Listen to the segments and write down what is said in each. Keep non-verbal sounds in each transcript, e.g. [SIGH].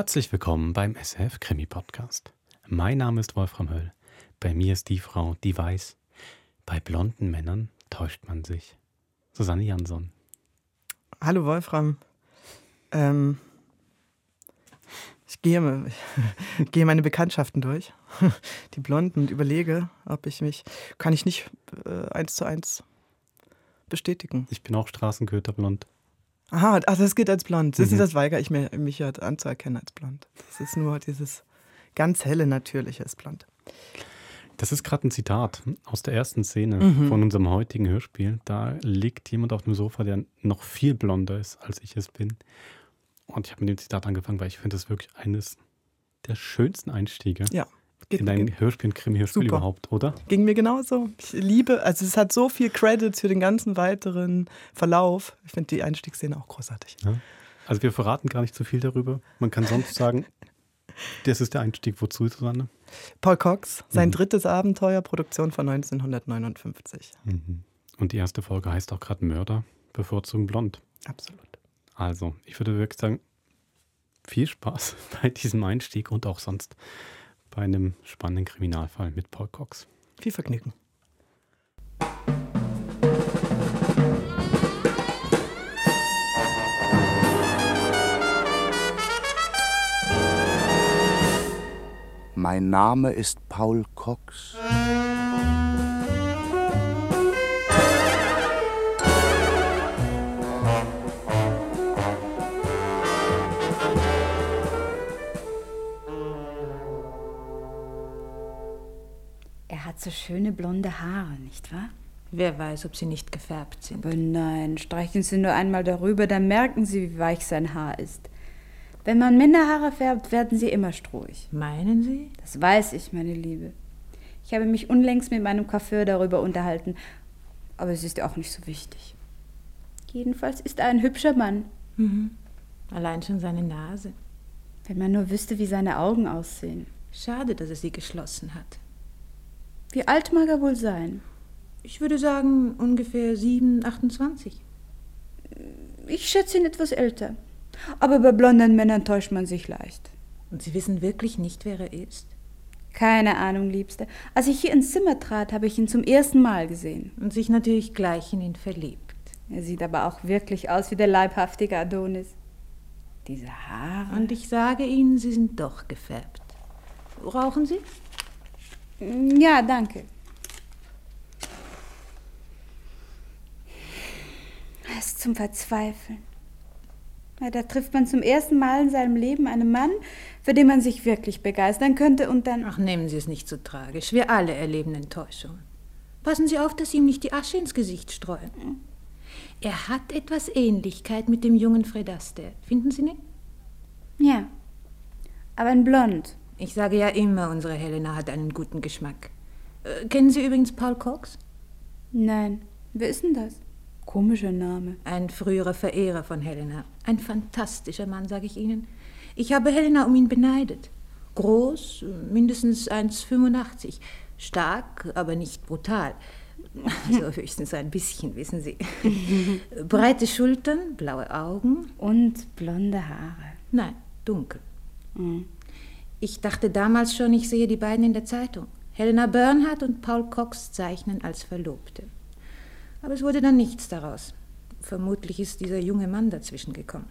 Herzlich willkommen beim SF Krimi Podcast. Mein Name ist Wolfram Höll. Bei mir ist die Frau, die weiß, bei blonden Männern täuscht man sich. Susanne Jansson. Hallo Wolfram. Ähm, ich gehe, ich [LAUGHS] gehe meine Bekanntschaften durch, [LAUGHS] die Blonden, und überlege, ob ich mich, kann ich nicht äh, eins zu eins bestätigen. Ich bin auch Straßenköter blond. Aha, ach, das geht als blond. Mhm. Das weigere ich mir, mich ja anzuerkennen als blond. Das ist nur dieses ganz helle, natürliche ist blond. Das ist gerade ein Zitat aus der ersten Szene mhm. von unserem heutigen Hörspiel. Da liegt jemand auf dem Sofa, der noch viel blonder ist, als ich es bin. Und ich habe mit dem Zitat angefangen, weil ich finde das wirklich eines der schönsten Einstiege. Ja. Geht, in ein geht. Hörspiel, ein Krimi-Hörspiel überhaupt, oder? Ging mir genauso. Ich liebe, also es hat so viel Credits für den ganzen weiteren Verlauf. Ich finde die Einstiegsszene auch großartig. Ja. Also wir verraten gar nicht so viel darüber. Man kann sonst sagen, [LAUGHS] das ist der Einstieg. Wozu, Susanne? Paul Cox, sein mhm. drittes Abenteuer, Produktion von 1959. Mhm. Und die erste Folge heißt auch gerade Mörder, bevorzugen blond. Absolut. Also, ich würde wirklich sagen, viel Spaß [LAUGHS] bei diesem Einstieg und auch sonst bei einem spannenden Kriminalfall mit Paul Cox. Viel Vergnügen. Mein Name ist Paul Cox. Schöne blonde Haare, nicht wahr? Wer weiß, ob sie nicht gefärbt sind. Aber nein, streichen Sie nur einmal darüber, dann merken Sie, wie weich sein Haar ist. Wenn man Männerhaare färbt, werden sie immer strohig. Meinen Sie? Das weiß ich, meine Liebe. Ich habe mich unlängst mit meinem Coiffeur darüber unterhalten, aber es ist auch nicht so wichtig. Jedenfalls ist er ein hübscher Mann. Mhm. Allein schon seine Nase. Wenn man nur wüsste, wie seine Augen aussehen. Schade, dass er sie geschlossen hat. Wie alt mag er wohl sein? Ich würde sagen ungefähr 7, 28. Ich schätze ihn etwas älter. Aber bei blonden Männern täuscht man sich leicht. Und Sie wissen wirklich nicht, wer er ist? Keine Ahnung, Liebste. Als ich hier ins Zimmer trat, habe ich ihn zum ersten Mal gesehen. Und sich natürlich gleich in ihn verliebt. Er sieht aber auch wirklich aus wie der leibhaftige Adonis. Diese Haare. Und ich sage Ihnen, sie sind doch gefärbt. Rauchen Sie? Ja, danke. Es ist zum Verzweifeln. Ja, da trifft man zum ersten Mal in seinem Leben einen Mann, für den man sich wirklich begeistern könnte und dann. Ach, nehmen Sie es nicht so tragisch. Wir alle erleben Enttäuschung. Passen Sie auf, dass Sie ihm nicht die Asche ins Gesicht streuen. Er hat etwas Ähnlichkeit mit dem jungen Fred Astaire. Finden Sie nicht? Ja. Aber ein Blond. Ich sage ja immer, unsere Helena hat einen guten Geschmack. Äh, kennen Sie übrigens Paul Cox? Nein. Wer ist denn das? Komischer Name. Ein früherer Verehrer von Helena. Ein fantastischer Mann, sage ich Ihnen. Ich habe Helena um ihn beneidet. Groß, mindestens 1,85. Stark, aber nicht brutal. Also [LAUGHS] höchstens ein bisschen, wissen Sie. [LAUGHS] Breite Schultern, blaue Augen. Und blonde Haare. Nein, dunkel. Mhm. Ich dachte damals schon, ich sehe die beiden in der Zeitung. Helena Bernhardt und Paul Cox zeichnen als Verlobte. Aber es wurde dann nichts daraus. Vermutlich ist dieser junge Mann dazwischen gekommen.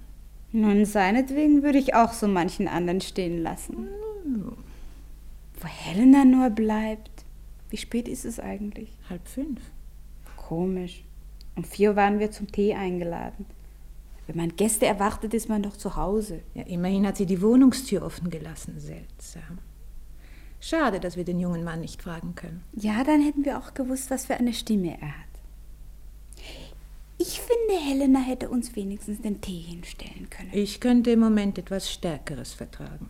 Nun, seinetwegen würde ich auch so manchen anderen stehen lassen. Wo Helena nur bleibt. Wie spät ist es eigentlich? Halb fünf. Komisch. Um vier waren wir zum Tee eingeladen. Wenn man Gäste erwartet, ist man doch zu Hause. Ja, immerhin hat sie die Wohnungstür offen gelassen. Seltsam. Schade, dass wir den jungen Mann nicht fragen können. Ja, dann hätten wir auch gewusst, was für eine Stimme er hat. Ich finde, Helena hätte uns wenigstens den Tee hinstellen können. Ich könnte im Moment etwas Stärkeres vertragen.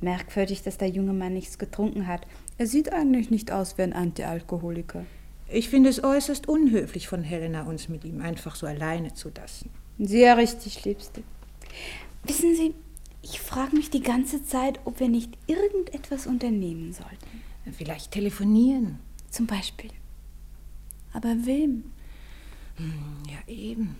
Merkwürdig, dass der junge Mann nichts getrunken hat. Er sieht eigentlich nicht aus wie ein Antialkoholiker. Ich finde es äußerst unhöflich von Helena, uns mit ihm einfach so alleine zu lassen. Sehr richtig, Liebste. Wissen Sie, ich frage mich die ganze Zeit, ob wir nicht irgendetwas unternehmen sollten. Vielleicht telefonieren. Zum Beispiel. Aber wem? Hm, ja, eben.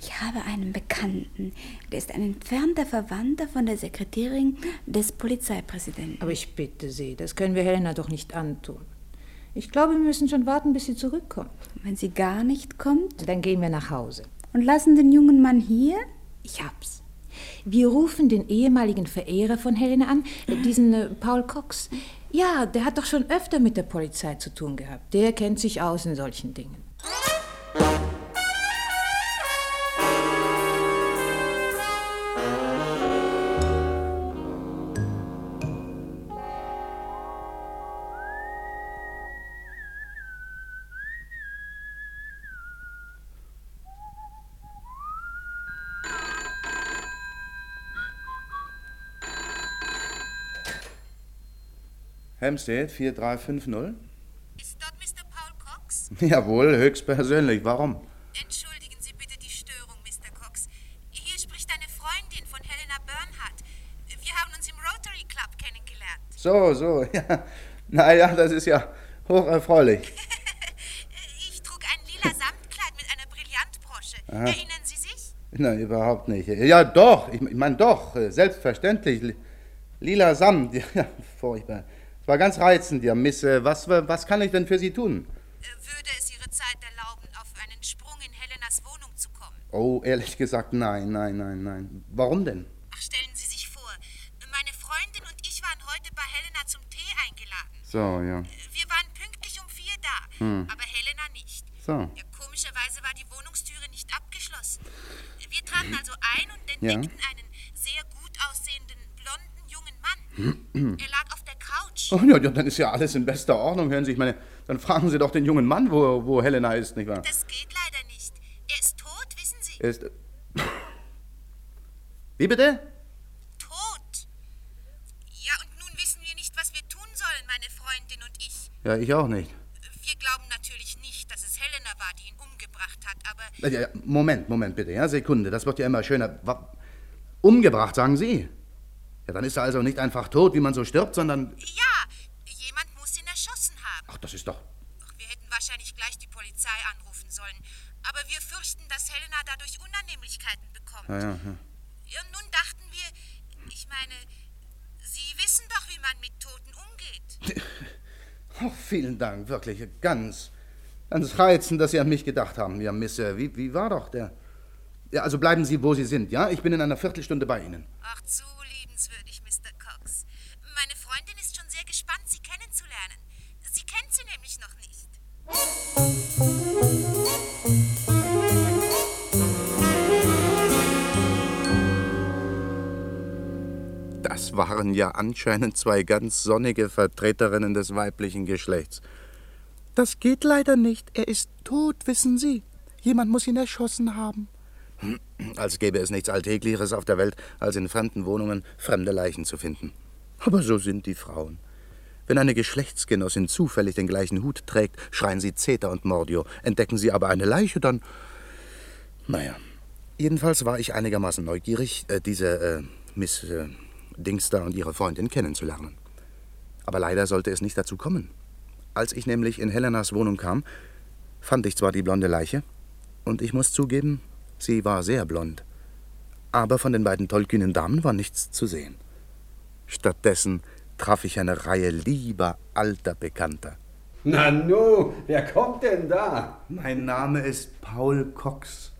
Ich habe einen Bekannten Bekannten. Der ist ein entfernter Verwandter von der Sekretärin des Polizeipräsidenten. Aber ich bitte Sie, das können wir Helena doch nicht antun. Ich glaube, wir müssen schon warten, bis sie zurückkommt. Wenn sie gar nicht kommt? Dann gehen wir nach Hause. Und lassen den jungen Mann hier? Ich hab's. Wir rufen den ehemaligen Verehrer von Helena an, diesen äh, Paul Cox. Ja, der hat doch schon öfter mit der Polizei zu tun gehabt. Der kennt sich aus in solchen Dingen. Hampstead 4350? Ist dort Mr. Paul Cox? [LAUGHS] Jawohl, höchstpersönlich. Warum? Entschuldigen Sie bitte die Störung, Mr. Cox. Hier spricht eine Freundin von Helena Bernhardt. Wir haben uns im Rotary Club kennengelernt. So, so, [LAUGHS] ja. Naja, das ist ja hocherfreulich. [LAUGHS] ich trug ein lila Samtkleid mit einer Brillantbrosche. Erinnern Sie sich? Nein, überhaupt nicht. Ja, doch, ich, ich meine doch, äh, selbstverständlich. Li- Lila Samt, ja, furchtbar. War ganz reizend, ja, Miss. äh, Was, was kann ich denn für Sie tun? Würde es Ihre Zeit erlauben, auf einen Sprung in Helenas Wohnung zu kommen? Oh, ehrlich gesagt, nein, nein, nein, nein. Warum denn? Ach, stellen Sie sich vor, meine Freundin und ich waren heute bei Helena zum Tee eingeladen. So, ja. Wir waren pünktlich um vier da, aber Helena nicht. So. Ja, komischerweise war die Wohnungstüre nicht abgeschlossen. Wir traten also ein und Ja. entdeckten einen sehr gut aussehenden, blonden jungen Mann. er lag auf Couch. Oh, ja, ja, dann ist ja alles in bester Ordnung. Hören Sie, ich meine, dann fragen Sie doch den jungen Mann, wo, wo Helena ist, nicht wahr? Das geht leider nicht. Er ist tot, wissen Sie? Er ist. Wie bitte? Tot. Ja, und nun wissen wir nicht, was wir tun sollen, meine Freundin und ich. Ja, ich auch nicht. Wir glauben natürlich nicht, dass es Helena war, die ihn umgebracht hat, aber Ja, ja, Moment, Moment bitte, ja, Sekunde, das wird ja immer schöner. Umgebracht, sagen Sie? Ja, dann ist er also nicht einfach tot, wie man so stirbt, sondern. ja, jemand muss ihn erschossen haben. Ach, das ist doch. Ach, wir hätten wahrscheinlich gleich die Polizei anrufen sollen. Aber wir fürchten, dass Helena dadurch Unannehmlichkeiten bekommt. Ja, ja, ja. Ja, nun dachten wir, ich meine, Sie wissen doch, wie man mit Toten umgeht. [LAUGHS] Oh, vielen Dank, wirklich. Ganz, ganz reizend, dass Sie an mich gedacht haben. Ja, Miss, äh, wie, wie war doch der. Ja, also bleiben Sie, wo Sie sind, ja? Ich bin in einer Viertelstunde bei Ihnen. Ach, zu waren ja anscheinend zwei ganz sonnige Vertreterinnen des weiblichen Geschlechts. Das geht leider nicht. Er ist tot, wissen Sie. Jemand muss ihn erschossen haben. Als gäbe es nichts Alltäglicheres auf der Welt, als in fremden Wohnungen fremde Leichen zu finden. Aber so sind die Frauen. Wenn eine Geschlechtsgenossin zufällig den gleichen Hut trägt, schreien sie Zeta und Mordio. Entdecken sie aber eine Leiche, dann. Naja. Jedenfalls war ich einigermaßen neugierig, äh, diese äh, Miss äh, Dingster und ihre Freundin kennenzulernen. Aber leider sollte es nicht dazu kommen. Als ich nämlich in Helenas Wohnung kam, fand ich zwar die blonde Leiche, und ich muss zugeben, sie war sehr blond. Aber von den beiden tollkühnen Damen war nichts zu sehen. Stattdessen traf ich eine Reihe lieber alter Bekannter. Na nu, wer kommt denn da? Mein Name ist Paul Cox,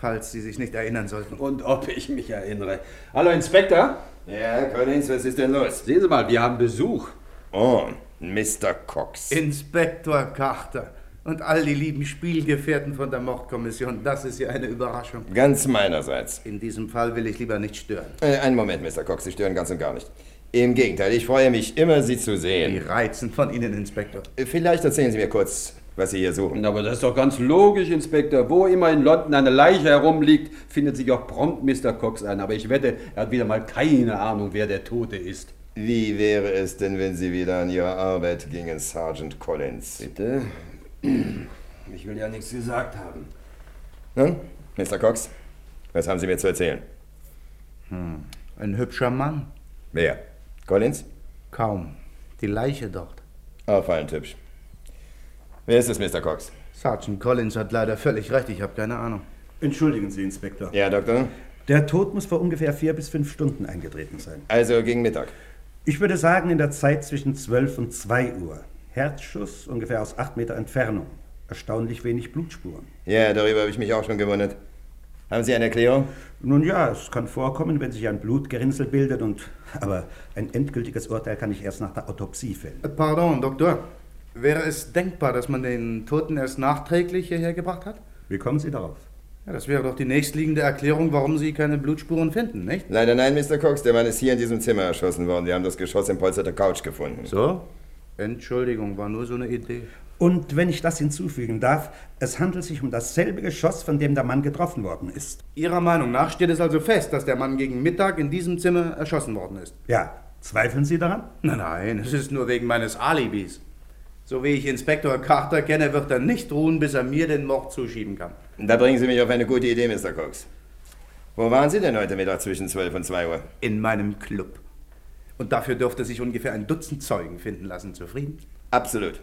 falls Sie sich nicht erinnern sollten. Und ob ich mich erinnere. Hallo Inspektor, Ja, Collins, was ist denn los? sehen Sie mal, wir haben Besuch. Oh, Mr. Cox. Inspektor Carter und all die lieben Spielgefährten von der Mordkommission, das ist ja eine Überraschung. Ganz meinerseits. In diesem Fall will ich lieber nicht stören. Äh, einen Moment, Mr. Cox, Sie stören ganz und gar nicht. Im Gegenteil, ich freue mich immer, Sie zu Wie sehen. reizend von Ihnen, Inspektor. Vielleicht erzählen Sie mir kurz, was Sie hier suchen. Aber das ist doch ganz logisch, Inspektor. Wo immer in London eine Leiche herumliegt, findet sich auch prompt Mr. Cox ein. Aber ich wette, er hat wieder mal keine Ahnung, wer der Tote ist. Wie wäre es denn, wenn Sie wieder an Ihre Arbeit gingen, Sergeant Collins? Bitte? Ich will ja nichts gesagt haben. Nun, Mr. Cox, was haben Sie mir zu erzählen? Ein hübscher Mann. Wer? Collins? Kaum. Die Leiche dort. Auffallend hübsch. Wer ist es, Mr. Cox? Sergeant Collins hat leider völlig recht, ich habe keine Ahnung. Entschuldigen Sie, Inspektor. Ja, Doktor? Der Tod muss vor ungefähr vier bis fünf Stunden eingetreten sein. Also gegen Mittag. Ich würde sagen, in der Zeit zwischen 12 und 2 Uhr. Herzschuss ungefähr aus acht Meter Entfernung. Erstaunlich wenig Blutspuren. Ja, darüber habe ich mich auch schon gewundert. Haben Sie eine Erklärung? Nun ja, es kann vorkommen, wenn sich ein Blutgerinnsel bildet und. Aber ein endgültiges Urteil kann ich erst nach der Autopsie fällen. Pardon, Doktor. Wäre es denkbar, dass man den Toten erst nachträglich hierher gebracht hat? Wie kommen Sie darauf? Ja, das wäre doch die nächstliegende Erklärung, warum Sie keine Blutspuren finden, nicht? Leider nein, Mr. Cox. Der Mann ist hier in diesem Zimmer erschossen worden. Wir haben das Geschoss im Polster der Couch gefunden. So? Entschuldigung, war nur so eine Idee. Und wenn ich das hinzufügen darf, es handelt sich um dasselbe Geschoss, von dem der Mann getroffen worden ist. Ihrer Meinung nach steht es also fest, dass der Mann gegen Mittag in diesem Zimmer erschossen worden ist? Ja. Zweifeln Sie daran? Nein, nein, es ist nur wegen meines Alibis. So wie ich Inspektor Carter kenne, wird er nicht ruhen, bis er mir den Mord zuschieben kann. Da bringen Sie mich auf eine gute Idee, Mr. Cox. Wo waren Sie denn heute Mittag zwischen 12 und 2 Uhr? In meinem Club. Und dafür dürfte sich ungefähr ein Dutzend Zeugen finden lassen. Zufrieden? Absolut.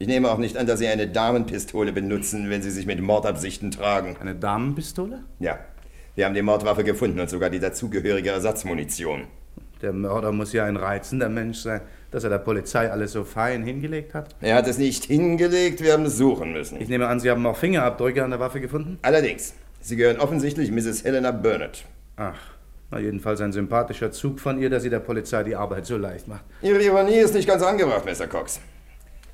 Ich nehme auch nicht an, dass Sie eine Damenpistole benutzen, wenn Sie sich mit Mordabsichten tragen. Eine Damenpistole? Ja. Wir haben die Mordwaffe gefunden und sogar die dazugehörige Ersatzmunition. Der Mörder muss ja ein reizender Mensch sein, dass er der Polizei alles so fein hingelegt hat. Er hat es nicht hingelegt, wir haben es suchen müssen. Ich nehme an, Sie haben auch Fingerabdrücke an der Waffe gefunden? Allerdings. Sie gehören offensichtlich Mrs. Helena Burnett. Ach, na jedenfalls ein sympathischer Zug von ihr, dass sie der Polizei die Arbeit so leicht macht. Ihre Ironie ist nicht ganz angebracht, Mr. Cox.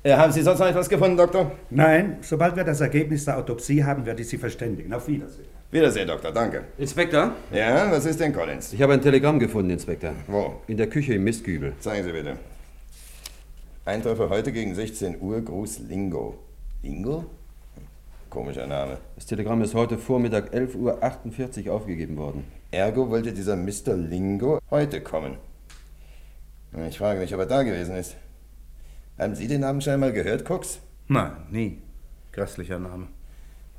Äh, haben Sie sonst noch etwas gefunden, Doktor? Nein, sobald wir das Ergebnis der Autopsie haben, werde ich Sie verständigen. Auf Wiedersehen. Wiedersehen, Doktor, danke. Inspektor? Ja, was ist denn, Collins? Ich habe ein Telegramm gefunden, Inspektor. Wo? In der Küche im Mistkübel. Zeigen Sie bitte. Eintreffer heute gegen 16 Uhr, Gruß Lingo. Lingo? Komischer Name. Das Telegramm ist heute Vormittag 11.48 Uhr aufgegeben worden. Ergo wollte dieser Mr. Lingo heute kommen. Ich frage mich, ob er da gewesen ist. Haben Sie den Namen schon mal gehört, Cox? Nein, nie. Grässlicher Name.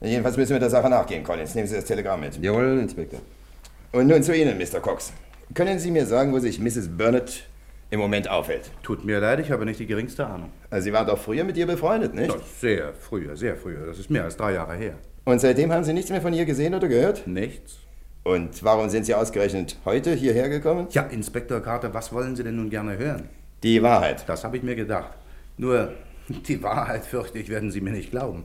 Jedenfalls müssen wir der Sache nachgehen, Collins. Nehmen Sie das Telegramm mit. Jawohl, Inspektor. Und nun zu Ihnen, Mr. Cox. Können Sie mir sagen, wo sich Mrs. Burnett im Moment aufhält? Tut mir leid, ich habe nicht die geringste Ahnung. Also Sie waren doch früher mit ihr befreundet, nicht? Ja, sehr früher, sehr früher. Das ist mehr als drei Jahre her. Und seitdem haben Sie nichts mehr von ihr gesehen oder gehört? Nichts. Und warum sind Sie ausgerechnet heute hierher gekommen? Ja, Inspektor Carter, was wollen Sie denn nun gerne hören? Die Wahrheit. Das habe ich mir gedacht. Nur, die Wahrheit, fürchte ich, werden Sie mir nicht glauben.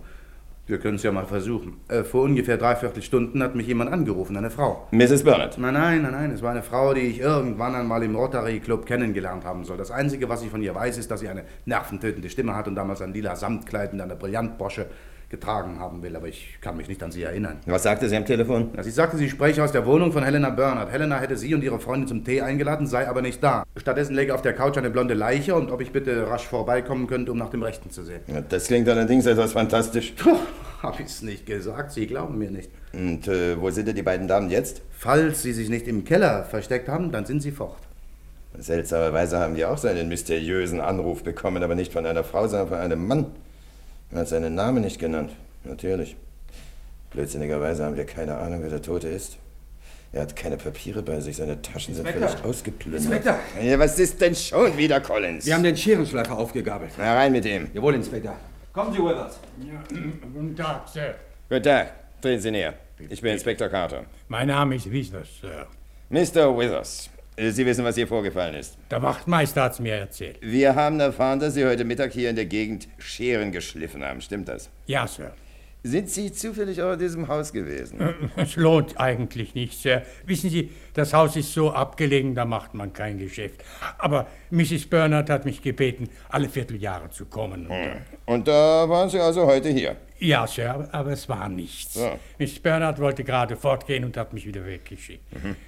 Wir können es ja mal versuchen. Äh, vor ungefähr dreiviertel Stunden hat mich jemand angerufen, eine Frau. Mrs. Burnett. Nein, nein, nein, nein. Es war eine Frau, die ich irgendwann einmal im Rotary Club kennengelernt haben soll. Das Einzige, was ich von ihr weiß, ist, dass sie eine nerventötende Stimme hat und damals ein lila Samtkleid und eine Brillantbrosche getragen haben will, aber ich kann mich nicht an sie erinnern. Was sagte sie am Telefon? Ja, sie sagte, sie spreche aus der Wohnung von Helena Bernhardt. Helena hätte sie und ihre Freundin zum Tee eingeladen, sei aber nicht da. Stattdessen läge auf der Couch eine blonde Leiche und ob ich bitte rasch vorbeikommen könnte, um nach dem Rechten zu sehen. Ja, das klingt allerdings etwas fantastisch. Puh, hab ich's nicht gesagt, Sie glauben mir nicht. Und äh, wo sind denn die beiden Damen jetzt? Falls sie sich nicht im Keller versteckt haben, dann sind sie fort. Seltsamerweise haben die auch so einen mysteriösen Anruf bekommen, aber nicht von einer Frau, sondern von einem Mann. Er hat seinen Namen nicht genannt. Natürlich. Blödsinnigerweise haben wir keine Ahnung, wer der Tote ist. Er hat keine Papiere bei sich, seine Taschen sind völlig ausgeplündert. Inspektor. Ja, was ist denn schon wieder, Collins? Wir haben den Scherenschleifer aufgegabelt. Na, rein mit ihm. Jawohl, Inspektor. Kommen Sie, Withers. Ja, guten Tag, Sir. Guten Tag. Treten Sie näher. Ich bin Inspektor Carter. Mein Name ist Withers, Sir. Mr. Withers, Sie wissen, was hier vorgefallen ist. Der Wachtmeister hat's mir erzählt. Wir haben erfahren, dass Sie heute Mittag hier in der Gegend Scheren geschliffen haben. Stimmt das? Ja, Sir. Sind Sie zufällig auch in diesem Haus gewesen? Es lohnt eigentlich nicht, Sir. Wissen Sie, das Haus ist so abgelegen, da macht man kein Geschäft. Aber Mrs. Bernard hat mich gebeten, alle Vierteljahre zu kommen. Und, äh, Und da waren Sie also heute hier? Ja, Sir, aber, es war nichts. Ja. Miss Bernard wollte gerade fortgehen und hat mich wieder weggeschickt.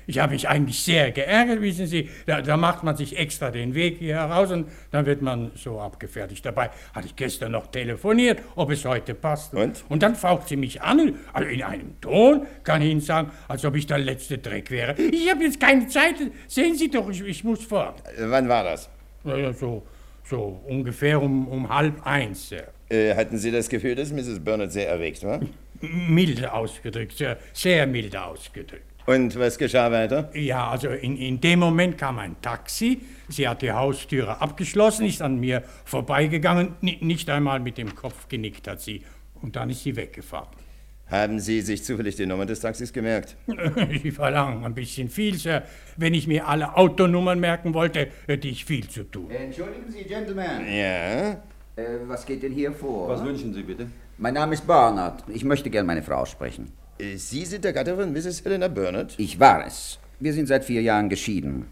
Ich habe mich eigentlich sehr geärgert, wissen Sie. Da, da macht man sich extra den Weg hier heraus und dann wird man so abgefertigt. Dabei hatte ich gestern noch telefoniert, ob es heute passt. Und? Und dann faucht sie mich an, also in einem Ton, kann ich Ihnen sagen, als ob ich der letzte Dreck wäre. Ich habe jetzt keine Zeit. Sehen Sie doch, ich, ich muss fort. Wann war das? Naja, so, so ungefähr um, um halb eins, Sir. Äh, hatten Sie das Gefühl, dass Mrs. Burnett sehr erregt war? Milde ausgedrückt, Sir. Sehr milde ausgedrückt. Und was geschah weiter? Ja, also in, in dem Moment kam ein Taxi. Sie hat die Haustüre abgeschlossen, ist an mir vorbeigegangen, ni- nicht einmal mit dem Kopf genickt hat sie. Und dann ist sie weggefahren. Haben Sie sich zufällig die Nummer des Taxis gemerkt? [LAUGHS] Sie verlangen ein bisschen viel, Sir. Wenn ich mir alle Autonummern merken wollte, hätte ich viel zu tun. Entschuldigen Sie, Gentlemen. Ja? Äh, was geht denn hier vor? Was wünschen Sie bitte? Mein Name ist Barnard. Ich möchte gern meine Frau sprechen. Äh, Sie sind der Gatte von Mrs. Helena Burnett? Ich war es. Wir sind seit vier Jahren geschieden.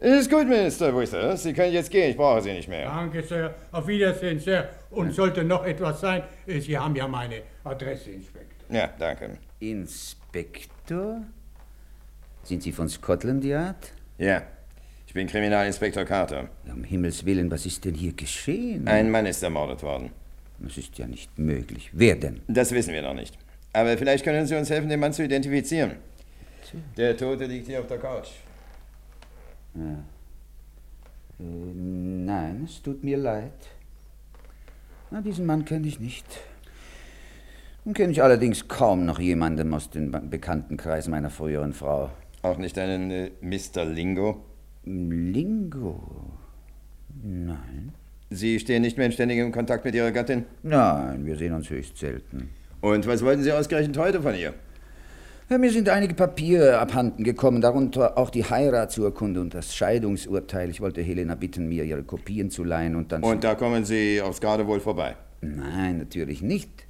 Ist gut, Mr. Whistler. Sie können jetzt gehen. Ich brauche Sie nicht mehr. Danke, Sir. Auf Wiedersehen, Sir. Und sollte noch etwas sein, äh, Sie haben ja meine Adresse, Inspektor. Ja, danke. Inspektor? Sind Sie von Scotland Yard? Ja. Ich bin Kriminalinspektor Carter. Um Himmels Willen, was ist denn hier geschehen? Ein Mann ist ermordet worden. Das ist ja nicht möglich. Wer denn? Das wissen wir noch nicht. Aber vielleicht können Sie uns helfen, den Mann zu identifizieren. Der Tote liegt hier auf der Couch. Ja. Äh, nein, es tut mir leid. Na, diesen Mann kenne ich nicht. Nun kenne ich allerdings kaum noch jemanden aus dem Be- Bekanntenkreis meiner früheren Frau. Auch nicht einen äh, Mr. Lingo? Lingo? Nein. Sie stehen nicht mehr in ständigem Kontakt mit Ihrer Gattin? Nein, wir sehen uns höchst selten. Und was wollten Sie ausgerechnet heute von ihr? Ja, mir sind einige Papiere abhanden gekommen, darunter auch die Heiratsurkunde und das Scheidungsurteil. Ich wollte Helena bitten, mir ihre Kopien zu leihen und dann... Und da kommen Sie aufs Geradewohl vorbei? Nein, natürlich nicht.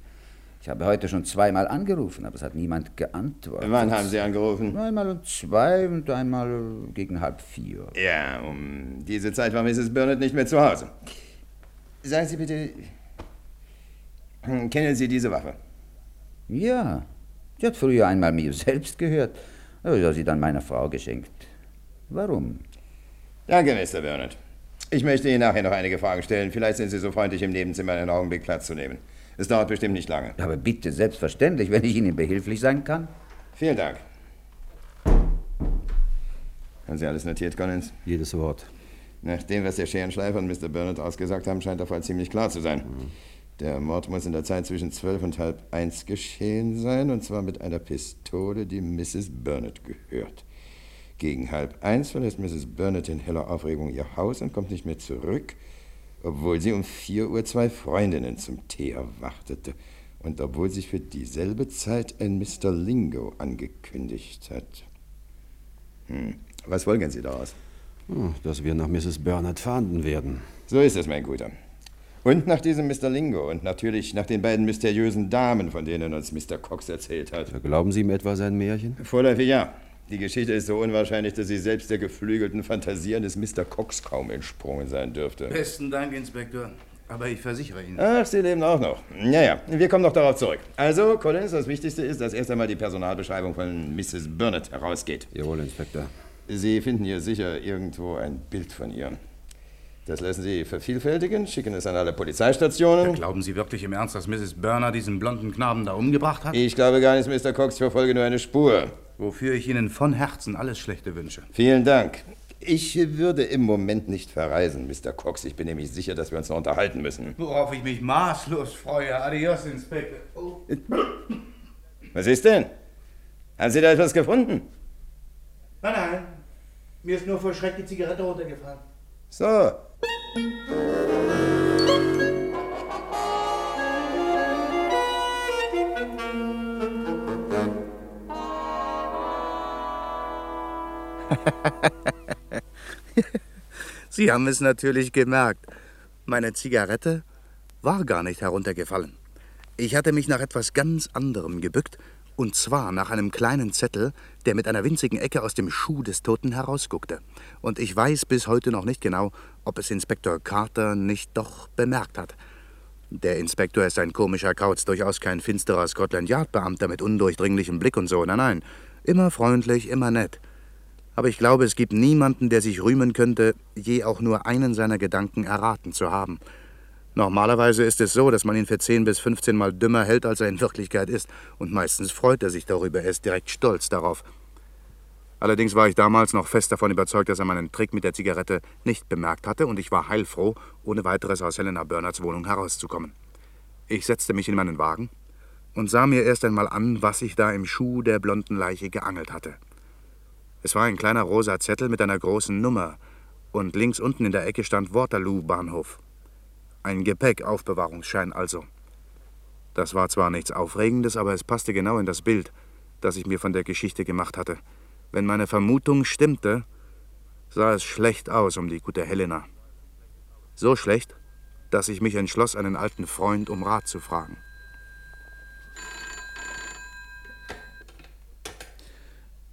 Ich habe heute schon zweimal angerufen, aber es hat niemand geantwortet. Wann haben Sie angerufen? Einmal um zwei und einmal gegen halb vier. Ja, um diese Zeit war Mrs. Burnett nicht mehr zu Hause. Sagen Sie bitte, hm, kennen Sie diese Waffe? Ja, sie hat früher einmal mir selbst gehört, ich habe sie dann meiner Frau geschenkt. Warum? Danke, Mr. Burnett. Ich möchte Ihnen nachher noch einige Fragen stellen. Vielleicht sind Sie so freundlich, im Nebenzimmer einen Augenblick Platz zu nehmen. Es dauert bestimmt nicht lange. Aber bitte, selbstverständlich, wenn ich Ihnen behilflich sein kann. Vielen Dank. Haben Sie alles notiert, Collins? Jedes Wort. Nach dem, was der Scherenschleifer und Mr. Burnett ausgesagt haben, scheint der Fall ziemlich klar zu sein. Mhm. Der Mord muss in der Zeit zwischen zwölf und halb eins geschehen sein, und zwar mit einer Pistole, die Mrs. Burnett gehört. Gegen halb eins verlässt Mrs. Burnett in heller Aufregung ihr Haus und kommt nicht mehr zurück, obwohl sie um vier Uhr zwei Freundinnen zum Tee erwartete und obwohl sich für dieselbe Zeit ein Mr. Lingo angekündigt hat. Hm. Was folgern Sie daraus? Hm, Dass wir nach Mrs. Burnett fahnden werden. So ist es, mein Guter. Und nach diesem Mr. Lingo und natürlich nach den beiden mysteriösen Damen, von denen uns Mr. Cox erzählt hat. Glauben Sie ihm etwa sein Märchen? Vorläufig ja. Die Geschichte ist so unwahrscheinlich, dass sie selbst der geflügelten Fantasien des Mr. Cox kaum entsprungen sein dürfte. Besten Dank, Inspektor. Aber ich versichere Ihnen. Ach, Sie leben auch noch. Naja, wir kommen noch darauf zurück. Also, Collins, das Wichtigste ist, dass erst einmal die Personalbeschreibung von Mrs. Burnett herausgeht. Jawohl, Inspektor. Sie finden hier sicher irgendwo ein Bild von ihr. Das lassen Sie vervielfältigen, schicken es an alle Polizeistationen. Glauben Sie wirklich im Ernst, dass Mrs. Burner diesen blonden Knaben da umgebracht hat? Ich glaube gar nicht, Mr. Cox, ich verfolge nur eine Spur. Wofür ich Ihnen von Herzen alles Schlechte wünsche. Vielen Dank. Ich würde im Moment nicht verreisen, Mr. Cox. Ich bin nämlich sicher, dass wir uns noch unterhalten müssen. Worauf ich mich maßlos freue. Adios, Inspektor. Oh. Was ist denn? Haben Sie da etwas gefunden? Nein, nein. Mir ist nur vor Schreck die Zigarette runtergefallen. So. [LAUGHS] Sie haben es natürlich gemerkt. Meine Zigarette war gar nicht heruntergefallen. Ich hatte mich nach etwas ganz anderem gebückt, und zwar nach einem kleinen Zettel, der mit einer winzigen Ecke aus dem Schuh des Toten herausguckte. Und ich weiß bis heute noch nicht genau, ob es Inspektor Carter nicht doch bemerkt hat. Der Inspektor ist ein komischer Kauz, durchaus kein finsterer Scotland Yard-Beamter mit undurchdringlichem Blick und so. Nein, nein, immer freundlich, immer nett. Aber ich glaube, es gibt niemanden, der sich rühmen könnte, je auch nur einen seiner Gedanken erraten zu haben. Normalerweise ist es so, dass man ihn für 10 bis 15 Mal dümmer hält, als er in Wirklichkeit ist. Und meistens freut er sich darüber, er ist direkt stolz darauf. Allerdings war ich damals noch fest davon überzeugt, dass er meinen Trick mit der Zigarette nicht bemerkt hatte, und ich war heilfroh, ohne weiteres aus Helena Bernards Wohnung herauszukommen. Ich setzte mich in meinen Wagen und sah mir erst einmal an, was ich da im Schuh der blonden Leiche geangelt hatte. Es war ein kleiner rosa Zettel mit einer großen Nummer, und links unten in der Ecke stand Waterloo Bahnhof. Ein Gepäckaufbewahrungsschein also. Das war zwar nichts Aufregendes, aber es passte genau in das Bild, das ich mir von der Geschichte gemacht hatte. Wenn meine Vermutung stimmte, sah es schlecht aus um die gute Helena. So schlecht, dass ich mich entschloss, einen alten Freund um Rat zu fragen.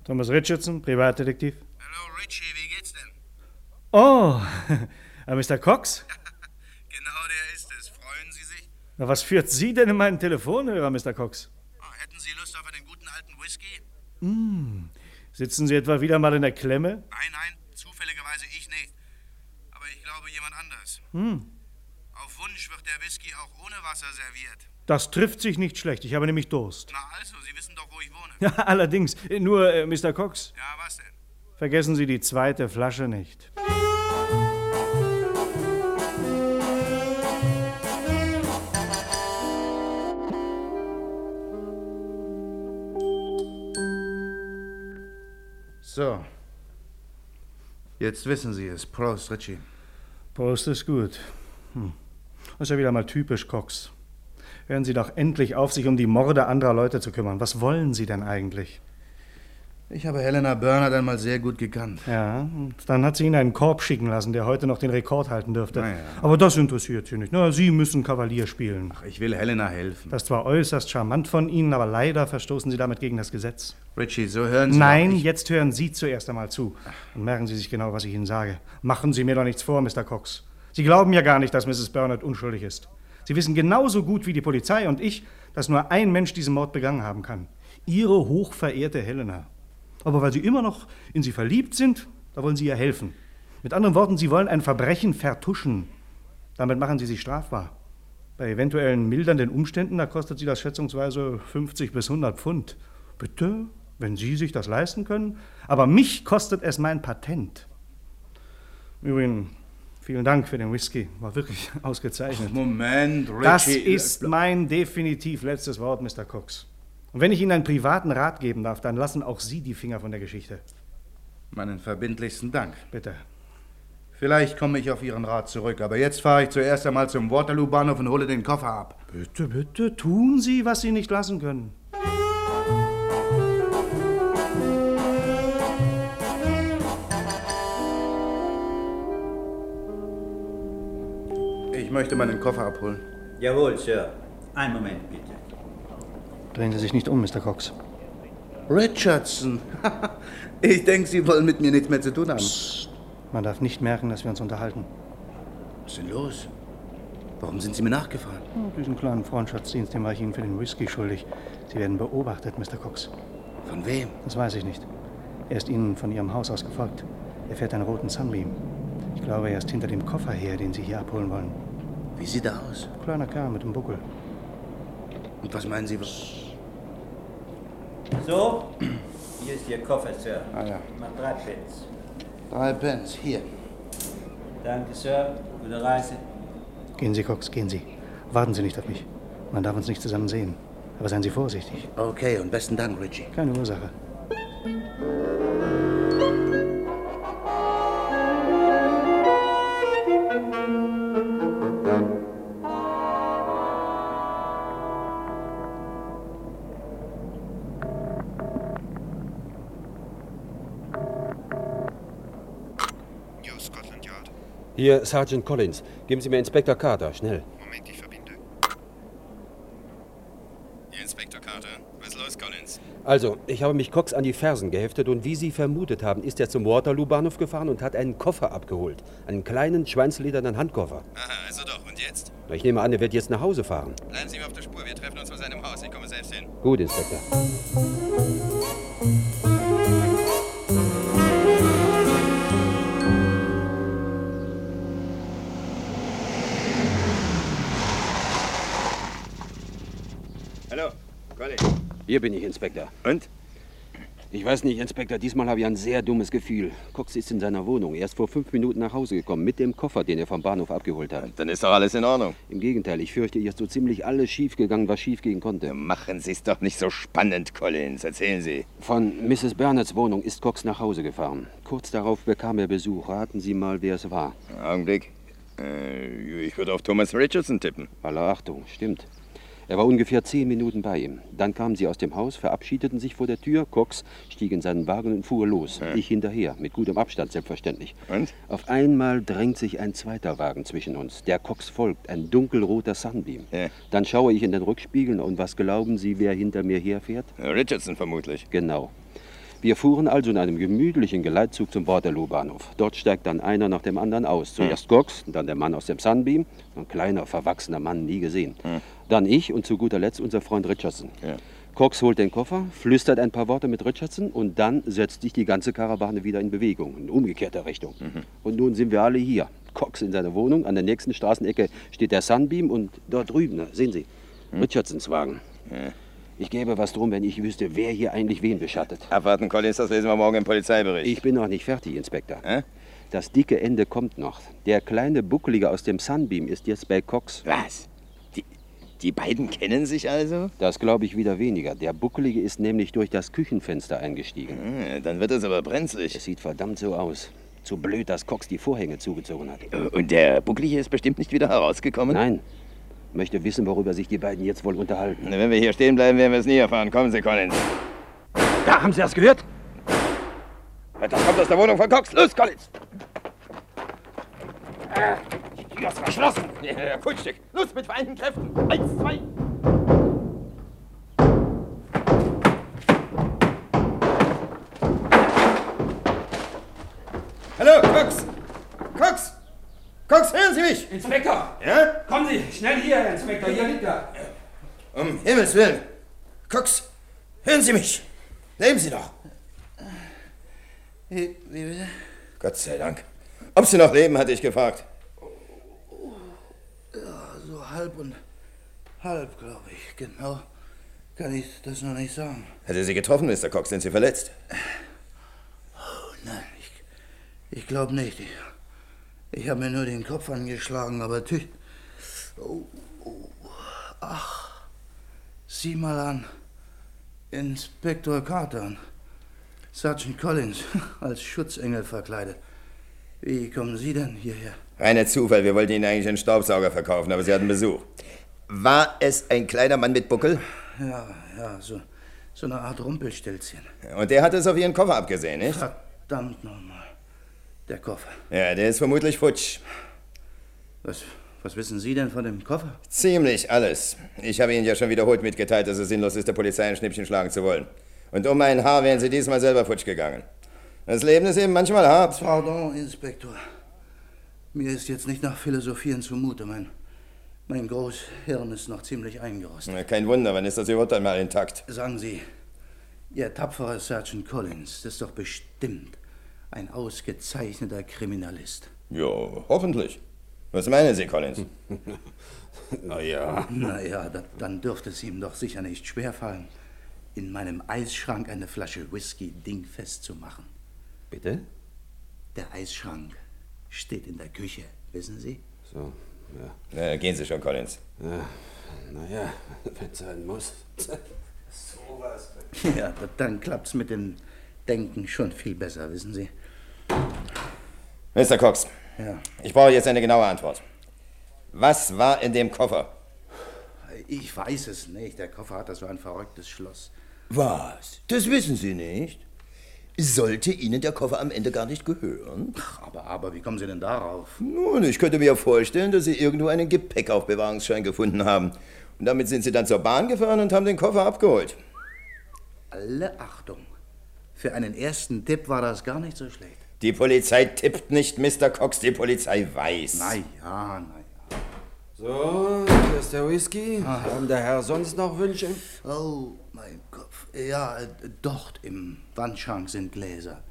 Thomas Richardson, Privatdetektiv. Hallo Richie, wie geht's denn? Oh, [LAUGHS] äh, Mr. Cox? [LAUGHS] Genau der ist es. Freuen Sie sich? Na, was führt Sie denn in meinen Telefonhörer, Mr. Cox? Oh, hätten Sie Lust auf einen guten alten Whisky? Hm, sitzen Sie etwa wieder mal in der Klemme? Nein, nein, zufälligerweise ich nicht. Aber ich glaube jemand anders. Hm, Auf Wunsch wird der Whisky auch ohne Wasser serviert. das trifft sich nicht schlecht. Ich habe nämlich Durst. Na also, Sie wissen doch, wo ich wohne. Ja, allerdings. Nur, äh, Mr. Cox, Ja, was denn? vergessen Sie die zweite Flasche nicht. So. Jetzt wissen Sie es. Prost, Richie. Prost ist gut. Hm. Das ist ja wieder mal typisch Cox. Hören Sie doch endlich auf, sich um die Morde anderer Leute zu kümmern. Was wollen Sie denn eigentlich? Ich habe Helena Bernhardt einmal sehr gut gekannt. Ja, und dann hat sie Ihnen einen Korb schicken lassen, der heute noch den Rekord halten dürfte. Na ja. Aber das interessiert Sie nicht. Na, Sie müssen Kavalier spielen. Ach, ich will Helena helfen. Das zwar äußerst charmant von Ihnen, aber leider verstoßen Sie damit gegen das Gesetz. Richie, so hören Sie Nein, ich- jetzt hören Sie zuerst einmal zu. Und merken Sie sich genau, was ich Ihnen sage. Machen Sie mir doch nichts vor, Mr. Cox. Sie glauben ja gar nicht, dass Mrs. Bernard unschuldig ist. Sie wissen genauso gut wie die Polizei und ich, dass nur ein Mensch diesen Mord begangen haben kann. Ihre hochverehrte Helena. Aber weil Sie immer noch in sie verliebt sind, da wollen Sie ihr helfen. Mit anderen Worten, Sie wollen ein Verbrechen vertuschen. Damit machen Sie sich strafbar. Bei eventuellen mildernden Umständen, da kostet Sie das schätzungsweise 50 bis 100 Pfund. Bitte, wenn Sie sich das leisten können. Aber mich kostet es mein Patent. Übrigens, vielen Dank für den Whisky. War wirklich [LAUGHS] ausgezeichnet. Moment, Richie. Das ist mein definitiv letztes Wort, Mr. Cox. Und wenn ich Ihnen einen privaten Rat geben darf, dann lassen auch Sie die Finger von der Geschichte. Meinen verbindlichsten Dank. Bitte. Vielleicht komme ich auf Ihren Rat zurück, aber jetzt fahre ich zuerst einmal zum Waterloo-Bahnhof und hole den Koffer ab. Bitte, bitte, tun Sie, was Sie nicht lassen können. Möchte meinen Koffer abholen. Jawohl, Sir. Einen Moment, bitte. Drehen Sie sich nicht um, Mr. Cox. Richardson. [LAUGHS] ich denke, Sie wollen mit mir nichts mehr zu tun haben. Man darf nicht merken, dass wir uns unterhalten. Was ist denn los? Warum sind Sie mir nachgefahren? Oh, diesen kleinen Freundschaftsdienst, den war ich Ihnen für den Whisky schuldig. Sie werden beobachtet, Mr. Cox. Von wem? Das weiß ich nicht. Er ist Ihnen von Ihrem Haus aus gefolgt. Er fährt einen roten Sunbeam. Ich glaube, er ist hinter dem Koffer her, den Sie hier abholen wollen. Wie sieht er aus? Kleiner Kerl mit dem Buckel. Und was meinen Sie? Was... So, hier ist Ihr Koffer, Sir. Ah ja. Macht drei Pence. Drei Pence, hier. Danke, Sir. Gute Reise. Gehen Sie, Cox, gehen Sie. Warten Sie nicht auf mich. Man darf uns nicht zusammen sehen. Aber seien Sie vorsichtig. Okay, und besten Dank, Richie. Keine Ursache. Hier, Sergeant Collins. Geben Sie mir Inspektor Carter, schnell. Moment, ich verbinde. Hier, Inspektor Carter. Was ist los, Collins? Also, ich habe mich Cox an die Fersen geheftet und wie Sie vermutet haben, ist er zum Waterloo-Bahnhof gefahren und hat einen Koffer abgeholt. Einen kleinen, schweinsledernen Handkoffer. Aha, also doch. Und jetzt? Ich nehme an, er wird jetzt nach Hause fahren. Bleiben Sie mir auf der Spur. Wir treffen uns vor seinem Haus. Ich komme selbst hin. Gut, Inspektor. Hier bin ich, Inspektor. Und? Ich weiß nicht, Inspektor, diesmal habe ich ein sehr dummes Gefühl. Cox ist in seiner Wohnung. Er ist vor fünf Minuten nach Hause gekommen, mit dem Koffer, den er vom Bahnhof abgeholt hat. Dann ist doch alles in Ordnung. Im Gegenteil, ich fürchte, hier ist so ziemlich alles schiefgegangen, was schiefgehen konnte. Machen Sie es doch nicht so spannend, Collins. Erzählen Sie. Von Mrs. Bernards Wohnung ist Cox nach Hause gefahren. Kurz darauf bekam er Besuch. Raten Sie mal, wer es war. Augenblick. Äh, ich würde auf Thomas Richardson tippen. Aller Achtung, stimmt. Er war ungefähr zehn Minuten bei ihm. Dann kamen sie aus dem Haus, verabschiedeten sich vor der Tür. Cox stieg in seinen Wagen und fuhr los. Ich hinterher, mit gutem Abstand selbstverständlich. Und? Auf einmal drängt sich ein zweiter Wagen zwischen uns. Der Cox folgt, ein dunkelroter Sunbeam. Dann schaue ich in den Rückspiegel und was glauben Sie, wer hinter mir herfährt? Richardson vermutlich. Genau. Wir fuhren also in einem gemütlichen Geleitzug zum Waterloo-Bahnhof. Dort steigt dann einer nach dem anderen aus. Zuerst Cox, dann der Mann aus dem Sunbeam, ein kleiner, verwachsener Mann, nie gesehen. Dann ich und zu guter Letzt unser Freund Richardson. Cox holt den Koffer, flüstert ein paar Worte mit Richardson und dann setzt sich die ganze Karawane wieder in Bewegung, in umgekehrter Richtung. Und nun sind wir alle hier. Cox in seiner Wohnung, an der nächsten Straßenecke steht der Sunbeam und dort drüben, sehen Sie, Richardsons Wagen. Ich gäbe was drum, wenn ich wüsste, wer hier eigentlich wen beschattet. Abwarten, Collins, das lesen wir morgen im Polizeibericht. Ich bin noch nicht fertig, Inspektor. Das dicke Ende kommt noch. Der kleine Buckelige aus dem Sunbeam ist jetzt bei Cox. Was? Die, die beiden kennen sich also? Das glaube ich wieder weniger. Der Buckelige ist nämlich durch das Küchenfenster eingestiegen. Hm, dann wird es aber brenzlig. Es sieht verdammt so aus. Zu blöd, dass Cox die Vorhänge zugezogen hat. Und der Bucklige ist bestimmt nicht wieder herausgekommen? Nein. Möchte wissen, worüber sich die beiden jetzt wohl unterhalten. Wenn wir hier stehen bleiben, werden wir es nie erfahren. Kommen Sie, Collins. Ja, haben Sie das gehört? Das kommt aus der Wohnung von Cox. Los, Collins! Die Tür ist verschlossen. Ja, Kunststück. Los mit vereinten Kräften. Eins, zwei. Hallo! Cox! Cox, hören Sie mich! Inspektor! Ja? Kommen Sie, schnell hier, Herr Inspektor, hier liegt er. Um Himmels Willen! Cox, hören Sie mich! Leben Sie noch! Wie, wie bitte? Gott sei Dank. Ob Sie noch leben, hatte ich gefragt. Ja, so halb und halb, glaube ich. Genau kann ich das noch nicht sagen. Hat er Sie getroffen, Mr. Cox? Sind Sie verletzt? Oh, nein, ich, ich glaube nicht. Ich, ich habe mir nur den Kopf angeschlagen, aber tü. Oh, oh. Ach, sieh mal an. Inspektor Carter und Sergeant Collins [LAUGHS] als Schutzengel verkleidet. Wie kommen Sie denn hierher? Reiner Zufall. Wir wollten Ihnen eigentlich einen Staubsauger verkaufen, aber Sie hatten Besuch. War es ein kleiner Mann mit Buckel? Ja, ja, so, so eine Art Rumpelstilzchen. Und der hat es auf Ihren Koffer abgesehen, nicht? Verdammt nochmal. Der Koffer. Ja, der ist vermutlich futsch. Was, was wissen Sie denn von dem Koffer? Ziemlich alles. Ich habe Ihnen ja schon wiederholt mitgeteilt, dass es sinnlos ist, der Polizei ein Schnippchen schlagen zu wollen. Und um ein Haar wären Sie diesmal selber futsch gegangen. Das Leben ist eben manchmal hart. Pardon, Inspektor. Mir ist jetzt nicht nach Philosophieren zumute. Mein, mein Großhirn ist noch ziemlich eingerostet. Na, Kein Wunder, wann ist das Urteil mal intakt? Sagen Sie, Ihr tapferer Sergeant Collins ist doch bestimmt ein ausgezeichneter Kriminalist. Ja, hoffentlich. Was meinen Sie, Collins? [LAUGHS] naja. Naja, da, dann dürfte es ihm doch sicher nicht schwerfallen, in meinem Eisschrank eine Flasche Whisky dingfest zu machen. Bitte? Der Eisschrank steht in der Küche, wissen Sie? So, ja. Na, gehen Sie schon, Collins. Ja, naja, [LAUGHS] wenn es sein muss. [LAUGHS] Sowas. Ja, da- dann klappt's mit dem Denken schon viel besser, wissen Sie? Mr. Cox, Ja. ich brauche jetzt eine genaue Antwort. Was war in dem Koffer? Ich weiß es nicht. Der Koffer hat da so ein verrücktes Schloss. Was? Das wissen Sie nicht? Sollte Ihnen der Koffer am Ende gar nicht gehören? Aber, aber, wie kommen Sie denn darauf? Nun, ich könnte mir vorstellen, dass Sie irgendwo einen Gepäckaufbewahrungsschein gefunden haben. Und damit sind Sie dann zur Bahn gefahren und haben den Koffer abgeholt. Alle Achtung. Für einen ersten Tipp war das gar nicht so schlecht. Die Polizei tippt nicht, Mr. Cox, die Polizei weiß. Na ja, na So, hier ist der Whisky. Haben der Herr sonst noch Wünsche? Oh, mein Kopf. Ja, äh, dort im Wandschrank sind Gläser.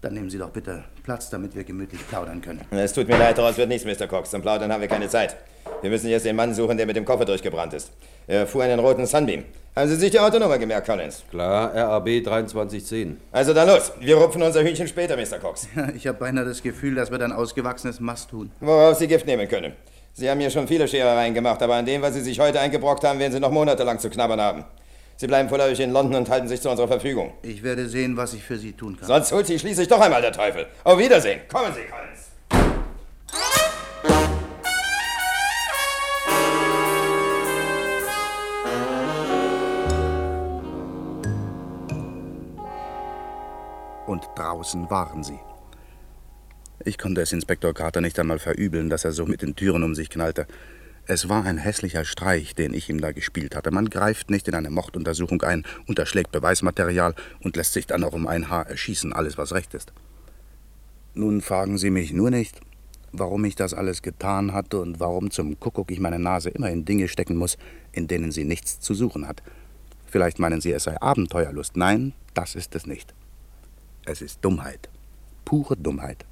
Dann nehmen Sie doch bitte Platz, damit wir gemütlich plaudern können. Es tut mir leid, daraus wird nichts, Mr. Cox. Zum Plaudern haben wir keine Zeit. Wir müssen jetzt den Mann suchen, der mit dem Koffer durchgebrannt ist. Er fuhr einen roten Sunbeam. Haben Sie sich die Autonummer gemerkt, Collins? Klar, RAB 2310. Also dann los. Wir rupfen unser Hühnchen später, Mr. Cox. Ja, [LAUGHS] ich habe beinahe das Gefühl, dass wir dann ausgewachsenes Mast tun. Worauf Sie Gift nehmen können. Sie haben hier schon viele Scherereien gemacht, aber an dem, was Sie sich heute eingebrockt haben, werden Sie noch monatelang zu knabbern haben. Sie bleiben vorläufig in London und halten sich zu unserer Verfügung. Ich werde sehen, was ich für Sie tun kann. Sonst holt Sie schließlich doch einmal der Teufel. Auf Wiedersehen. Kommen Sie, Collins. Und draußen waren sie. Ich konnte es Inspektor Carter nicht einmal verübeln, dass er so mit den Türen um sich knallte. Es war ein hässlicher Streich, den ich ihm da gespielt hatte. Man greift nicht in eine Morduntersuchung ein, unterschlägt Beweismaterial und lässt sich dann noch um ein Haar erschießen, alles was recht ist. Nun fragen Sie mich nur nicht, warum ich das alles getan hatte und warum zum Kuckuck ich meine Nase immer in Dinge stecken muss, in denen sie nichts zu suchen hat. Vielleicht meinen Sie, es sei Abenteuerlust. Nein, das ist es nicht. Es ist Dummheit. Pure Dummheit.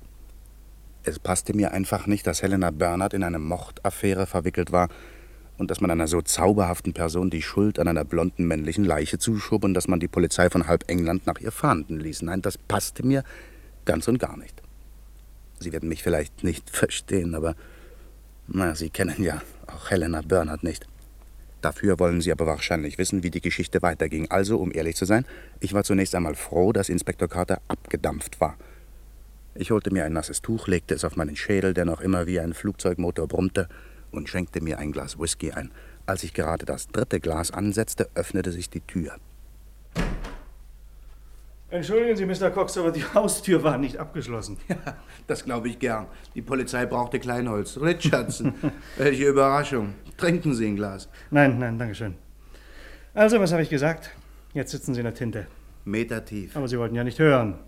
Es passte mir einfach nicht, dass Helena Bernhardt in eine Mordaffäre verwickelt war und dass man einer so zauberhaften Person die Schuld an einer blonden männlichen Leiche zuschob und dass man die Polizei von halb England nach ihr fahnden ließ. Nein, das passte mir ganz und gar nicht. Sie werden mich vielleicht nicht [LAUGHS] verstehen, aber na, Sie kennen ja auch Helena Bernhardt nicht. Dafür wollen Sie aber wahrscheinlich wissen, wie die Geschichte weiterging. Also, um ehrlich zu sein, ich war zunächst einmal froh, dass Inspektor Carter abgedampft war. Ich holte mir ein nasses Tuch, legte es auf meinen Schädel, der noch immer wie ein Flugzeugmotor brummte, und schenkte mir ein Glas Whisky ein. Als ich gerade das dritte Glas ansetzte, öffnete sich die Tür. Entschuldigen Sie, Mr. Cox, aber die [LAUGHS] Haustür war nicht abgeschlossen. Ja, das glaube ich gern. Die Polizei brauchte Kleinholz. Richardson, [LAUGHS] welche Überraschung. Trinken Sie ein Glas. Nein, nein, danke schön. Also, was habe ich gesagt? Jetzt sitzen Sie in der Tinte. Meter tief. Aber Sie wollten ja nicht hören.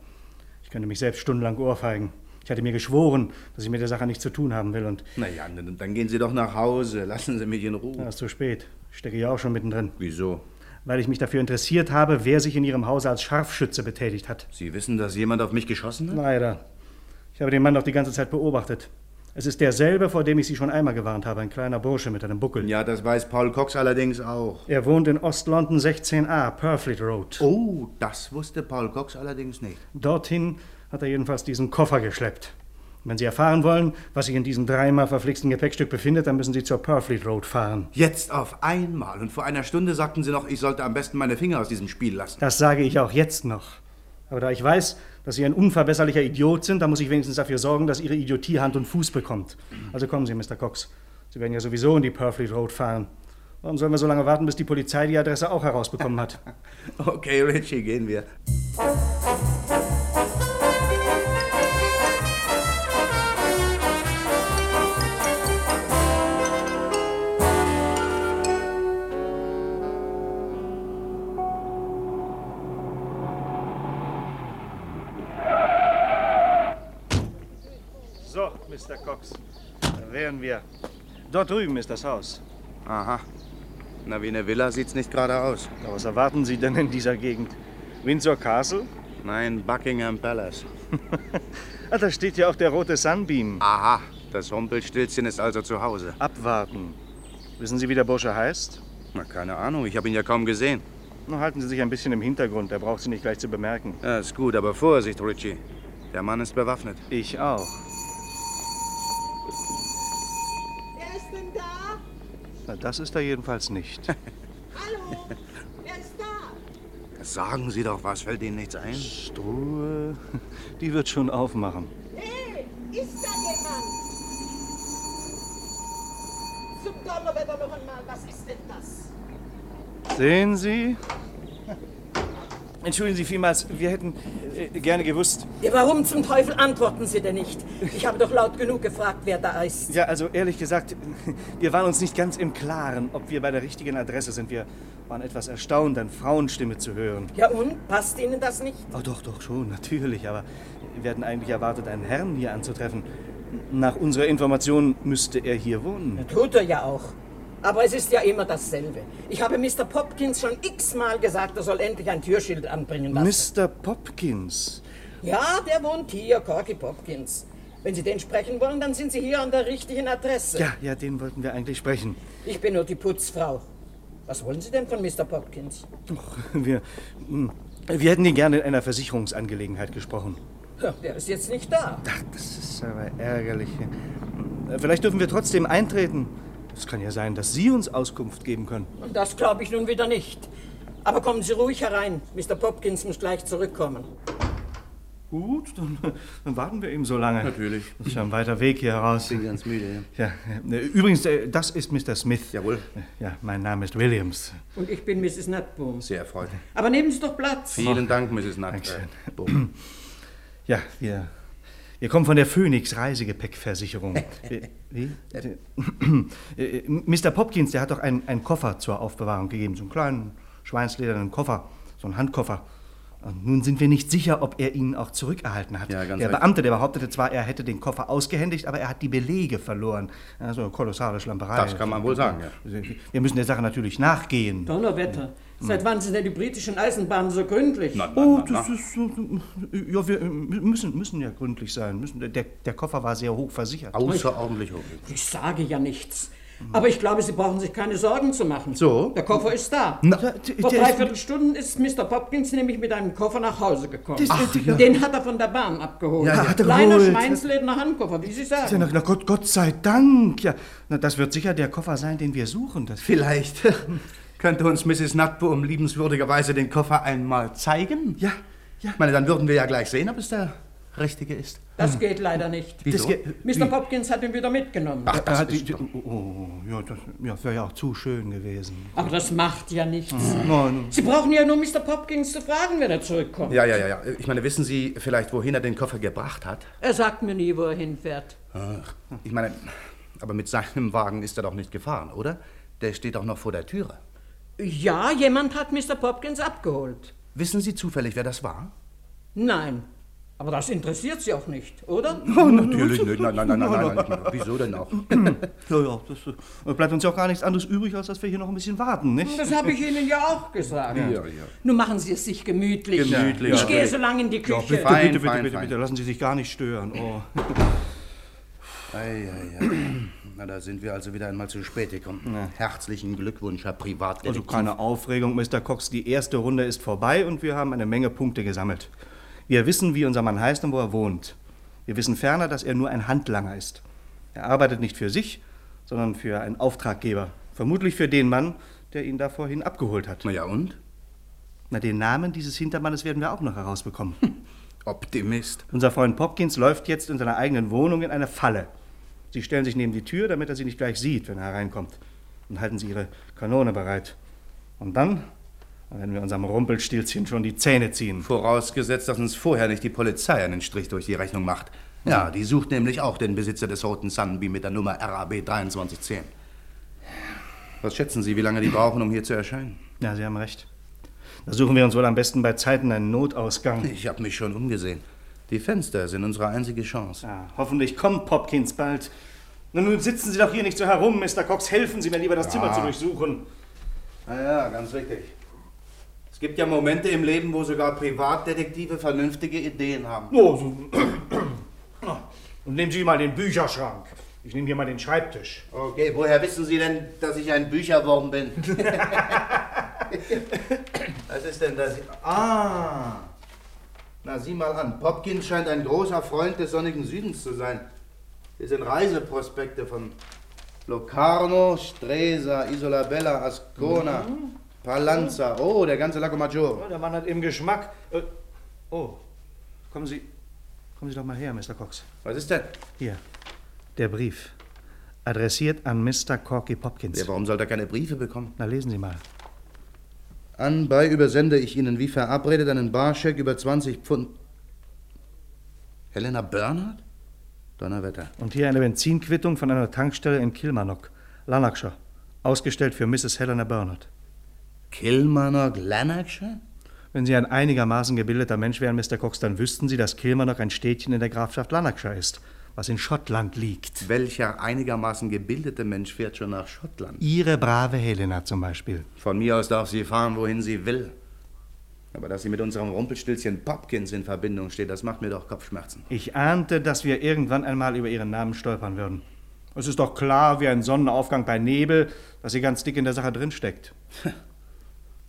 Ich könnte mich selbst stundenlang ohrfeigen. Ich hatte mir geschworen, dass ich mit der Sache nichts zu tun haben will und... Na ja, dann gehen Sie doch nach Hause. Lassen Sie mich in Ruhe. Ja, ist zu spät. Ich stecke ja auch schon mittendrin. Wieso? Weil ich mich dafür interessiert habe, wer sich in Ihrem Hause als Scharfschütze betätigt hat. Sie wissen, dass jemand auf mich geschossen hat? Leider. Ich habe den Mann doch die ganze Zeit beobachtet. Es ist derselbe, vor dem ich Sie schon einmal gewarnt habe, ein kleiner Bursche mit einem Buckel. Ja, das weiß Paul Cox allerdings auch. Er wohnt in Ost-London 16a, Purfleet Road. Oh, das wusste Paul Cox allerdings nicht. Dorthin hat er jedenfalls diesen Koffer geschleppt. Wenn Sie erfahren wollen, was sich in diesem dreimal verflixten Gepäckstück befindet, dann müssen Sie zur Purfleet Road fahren. Jetzt auf einmal. Und vor einer Stunde sagten Sie noch, ich sollte am besten meine Finger aus diesem Spiel lassen. Das sage ich auch jetzt noch. Aber da ich weiß, dass Sie ein unverbesserlicher Idiot sind, dann muss ich wenigstens dafür sorgen, dass Ihre Idiotie Hand und Fuß bekommt. Also kommen Sie, Mr. Cox. Sie werden ja sowieso in die Purfleet Road fahren. Warum sollen wir so lange warten, bis die Polizei die Adresse auch herausbekommen hat? [LAUGHS] okay, Richie, gehen wir. Mr. Cox, da wären wir. Dort drüben ist das Haus. Aha. Na, wie eine Villa sieht's nicht gerade aus. Was erwarten Sie denn in dieser Gegend? Windsor Castle? Nein, Buckingham Palace. [LAUGHS] ah, da steht ja auch der rote Sunbeam. Aha, das Rumpelstilzchen ist also zu Hause. Abwarten. Wissen Sie, wie der Bursche heißt? Na, keine Ahnung, ich habe ihn ja kaum gesehen. Na, halten Sie sich ein bisschen im Hintergrund, er braucht Sie nicht gleich zu bemerken. Ja, ist gut, aber Vorsicht, Richie. Der Mann ist bewaffnet. Ich auch. Wer ist denn da? Na, das ist er jedenfalls nicht. [LAUGHS] Hallo? Wer ist da? Sagen Sie doch was, fällt Ihnen nichts ein? Struhe, [LAUGHS] die wird schon aufmachen. Hey, ist da jemand? Zum Donnerwetter noch einmal, was ist denn das? Sehen Sie? Entschuldigen Sie vielmals, wir hätten äh, gerne gewusst. Ja, warum zum Teufel antworten Sie denn nicht? Ich habe doch laut genug gefragt, wer da ist. Ja, also ehrlich gesagt, [LAUGHS] wir waren uns nicht ganz im Klaren, ob wir bei der richtigen Adresse sind. Wir waren etwas erstaunt, eine Frauenstimme zu hören. Ja und? Passt Ihnen das nicht? Oh, doch, doch, schon, natürlich. Aber wir hatten eigentlich erwartet, einen Herrn hier anzutreffen. Nach unserer Information müsste er hier wohnen. Tut er ja auch. Aber es ist ja immer dasselbe. Ich habe Mr. Popkins schon x-mal gesagt, er soll endlich ein Türschild anbringen lassen. Mr. Popkins? Ja, der wohnt hier, Corky Popkins. Wenn Sie den sprechen wollen, dann sind Sie hier an der richtigen Adresse. Ja, ja, den wollten wir eigentlich sprechen. Ich bin nur die Putzfrau. Was wollen Sie denn von Mr. Popkins? Ach, wir, hm, wir hätten ihn gerne in einer Versicherungsangelegenheit gesprochen. Ja, der ist jetzt nicht da. Ach, das ist aber ärgerlich. Vielleicht dürfen wir trotzdem eintreten. Es kann ja sein, dass Sie uns Auskunft geben können. Und das glaube ich nun wieder nicht. Aber kommen Sie ruhig herein. Mr. Popkins muss gleich zurückkommen. Gut, dann, dann warten wir eben so lange. Natürlich. Das ist ja ein weiter Weg hier raus. Ich bin ganz müde. Ja, ja. Übrigens, äh, das ist Mr. Smith. Jawohl. Ja, mein Name ist Williams. Und ich bin Mrs. Nutboom. Sehr erfreut. Aber nehmen Sie doch Platz. Vielen Dank, Mrs. Nutboom. Ja, wir, wir kommen von der Phoenix Reisegepäckversicherung. [LAUGHS] Wie? Wie? Äh, Mr. Popkins, der hat doch einen, einen Koffer zur Aufbewahrung gegeben, so einen kleinen schweinsledernen Koffer, so einen Handkoffer. Und nun sind wir nicht sicher, ob er ihn auch zurückerhalten hat. Ja, ganz der recht. Beamte, der behauptete zwar, er hätte den Koffer ausgehändigt, aber er hat die Belege verloren. Also eine kolossale Schlamperei. Das kann man wohl sagen, ja. Wir müssen der Sache natürlich nachgehen. Donnerwetter. Seit wann sind denn die britischen Eisenbahnen so gründlich? Oh, das ist so. Ja, wir müssen, müssen ja gründlich sein. Müssen, der, der Koffer war sehr hoch versichert. Außerordentlich hoch. Ich sage ja nichts. Aber ich glaube, Sie brauchen sich keine Sorgen zu machen. So? Der Koffer ist da. Na, Vor dreiviertel Stunden ist Mr. Popkins nämlich mit einem Koffer nach Hause gekommen. Das- Ach, ja. Den hat er von der Bahn abgeholt. Ja, ja. Hat er Kleiner geholt. Schweinslederner Handkoffer, wie Sie Ja, sagen. na, na Gott, Gott sei Dank. Ja, na, das wird sicher der Koffer sein, den wir suchen. Das Vielleicht [LAUGHS] könnte uns Mrs. Nutbohm liebenswürdigerweise den Koffer einmal zeigen? Ja, ja. Ich meine, dann würden wir ja gleich sehen, ob es der richtige ist. Das geht leider nicht. Wieso? Mr. Popkins hat ihn wieder mitgenommen. Ach, das Ah, ist die- oh, oh, ja, das ja, wäre ja auch zu schön gewesen. Aber das macht ja nichts. Nein. Sie brauchen ja nur Mr. Popkins zu fragen, wenn er zurückkommt. Ja, ja, ja, ja. Ich meine, wissen Sie vielleicht, wohin er den Koffer gebracht hat? Er sagt mir nie, wo er hinfährt. Ach, ich meine, aber mit seinem Wagen ist er doch nicht gefahren, oder? Der steht doch noch vor der Türe. Ja, jemand hat Mr. Popkins abgeholt. Wissen Sie zufällig, wer das war? Nein. Aber das interessiert Sie auch nicht, oder? [LAUGHS] Oh, natürlich nicht. Nein, nein, nein, nein, nein, nein. Wieso denn auch? [CLEARS THROAT] Ja, ja, das äh, bleibt uns ja auch gar nichts anderes übrig, als dass wir hier noch ein bisschen warten, nicht? Das habe ich Ihnen ja auch gesagt. Ja, ja. Nun machen Sie es sich gemütlich. Gemütlich, Ich ja. gehe so lange in die Ja, Küche. bitte, Fein, bitte, bitte, fein, bitte, fein. bitte, lassen Sie sich gar nicht stören. Oh. Ei, ei, ei. Na, da sind wir also wieder einmal zu spät gekommen. Herzlichen Glückwunsch, Herr Privatdetektiv. Also keine Aufregung, Mr. Cox. Die erste Runde ist vorbei und wir haben eine Menge Punkte gesammelt. Wir wissen, wie unser Mann heißt und wo er wohnt. Wir wissen ferner, dass er nur ein Handlanger ist. Er arbeitet nicht für sich, sondern für einen Auftraggeber. Vermutlich für den Mann, der ihn da vorhin abgeholt hat. Na ja, und? Na, den Namen dieses Hintermannes werden wir auch noch herausbekommen. [LAUGHS] Optimist. Unser Freund Popkins läuft jetzt in seiner eigenen Wohnung in eine Falle. Sie stellen sich neben die Tür, damit er sie nicht gleich sieht, wenn er hereinkommt. Und halten Sie Ihre Kanone bereit. Und dann, werden wir unserem Rumpelstilzchen schon die Zähne ziehen. Vorausgesetzt, dass uns vorher nicht die Polizei einen Strich durch die Rechnung macht. Ja, die sucht nämlich auch den Besitzer des roten Sunbeam mit der Nummer RAB 2310. Was schätzen Sie, wie lange die brauchen, um hier zu erscheinen? Ja, Sie haben recht. Da suchen wir uns wohl am besten bei Zeiten einen Notausgang. Ich habe mich schon umgesehen. Die Fenster sind unsere einzige Chance. Ja, hoffentlich kommt Popkins bald. Na, nun sitzen Sie doch hier nicht so herum, Mr. Cox. Helfen Sie mir lieber, das Zimmer Ja. zu durchsuchen. Na ja, ganz richtig. Es gibt ja Momente im Leben, wo sogar Privatdetektive vernünftige Ideen haben. Oh, so. Und [CLEARS THROAT] nehmen Sie mal den Bücherschrank. Ich nehme hier mal den Schreibtisch. Okay, woher wissen Sie denn, dass ich ein Bücherwurm bin? [LAUGHS] Was ist denn das? Ah! Na, sieh mal an. Popkins scheint ein großer Freund des sonnigen Südens zu sein. Hier sind Reiseprospekte von Locarno, Stresa, Isola Bella, Ascona, Palanza. Oh, der ganze Lago Maggiore. Oh, der Mann hat eben Geschmack. Äh, Oh, kommen Sie, kommen Sie doch mal her, Mr. Cox. Was ist denn? Hier, der Brief. Adressiert an Mr. Corky Popkins. Ja, warum soll er keine Briefe bekommen? Na, lesen Sie mal. Anbei übersende ich Ihnen wie verabredet einen Barscheck über 20 Pfund. Helena Bernhardt? Donnerwetter. Und hier eine Benzinquittung von einer Tankstelle in Kilmarnock, Lanarkshire. Ausgestellt für Mrs. Helena Bernard. Kilmarnock, Lanarkshire? Wenn Sie ein einigermaßen gebildeter Mensch wären, Mr. Cox, dann wüssten Sie, dass Kilmarnock ein Städtchen in der Grafschaft Lanarkshire ist, was in Schottland liegt. Welcher einigermaßen gebildete Mensch fährt schon nach Schottland? Ihre brave Helena zum Beispiel. Von mir aus darf sie fahren, wohin sie will. Aber dass sie mit unserem Rumpelstilzchen Popkins in Verbindung steht, das macht mir doch Kopfschmerzen. Ich ahnte, dass wir irgendwann einmal über Ihren Namen stolpern würden. Es ist doch klar, wie ein Sonnenaufgang bei Nebel, dass sie ganz dick in der Sache drinsteckt. [LAUGHS]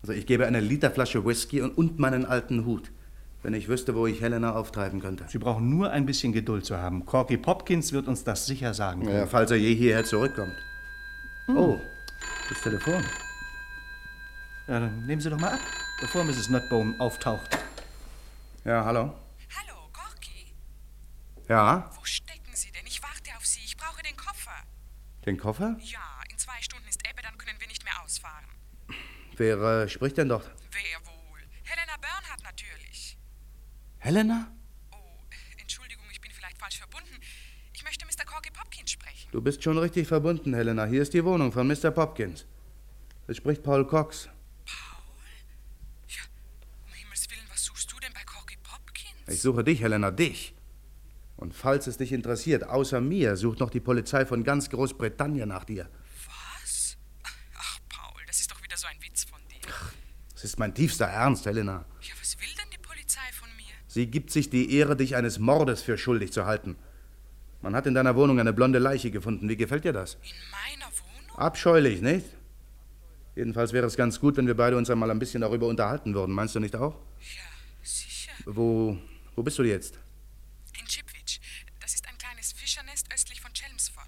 Also ich gebe eine Literflasche Whisky und, und meinen alten Hut, wenn ich wüsste, wo ich Helena auftreiben könnte. Sie brauchen nur ein bisschen Geduld zu haben. Corky Popkins wird uns das sicher sagen. Ja, falls er je hierher zurückkommt. Oh, das Telefon. Ja, dann nehmen Sie doch mal ab, bevor Mrs. Nutbone auftaucht. Ja, hallo. Hallo, Gorki. Ja, Wo stecken Sie denn? Ich warte auf Sie. Ich brauche den Koffer. den Koffer? Ja, in zwei Stunden ist Ebbe, dann können wir nicht mehr ausfahren. Wer äh, spricht denn dort? Wer wohl? Helena Bernhardt natürlich. Helena? Oh, äh, Entschuldigung, ich bin vielleicht falsch verbunden. Ich möchte Mr. Corky Popkins sprechen. Du bist schon richtig verbunden, Helena. Hier ist die Wohnung von Mr. Popkins. Es spricht Paul Cox. Paul? Ja, um Himmels Willen, was suchst du denn bei Corky Popkins? Ich suche dich, Helena, dich. Und falls es dich interessiert, außer mir sucht noch die Polizei von ganz Großbritannien nach dir. Was? Ach, Paul, das ist doch wieder so ein Witz von dir. Ach, das ist mein tiefster Ernst, Helena. Sie gibt sich die Ehre, dich eines Mordes für schuldig zu halten. Man hat in deiner Wohnung eine blonde Leiche gefunden. Wie gefällt dir das? In meiner Wohnung? Abscheulich, nicht? Jedenfalls wäre es ganz gut, wenn wir beide uns einmal ein bisschen darüber unterhalten würden. Meinst du nicht auch? Ja, sicher. Wo, wo bist du jetzt? In Chipwich. Das ist ein kleines Fischernest östlich von Chelmsford.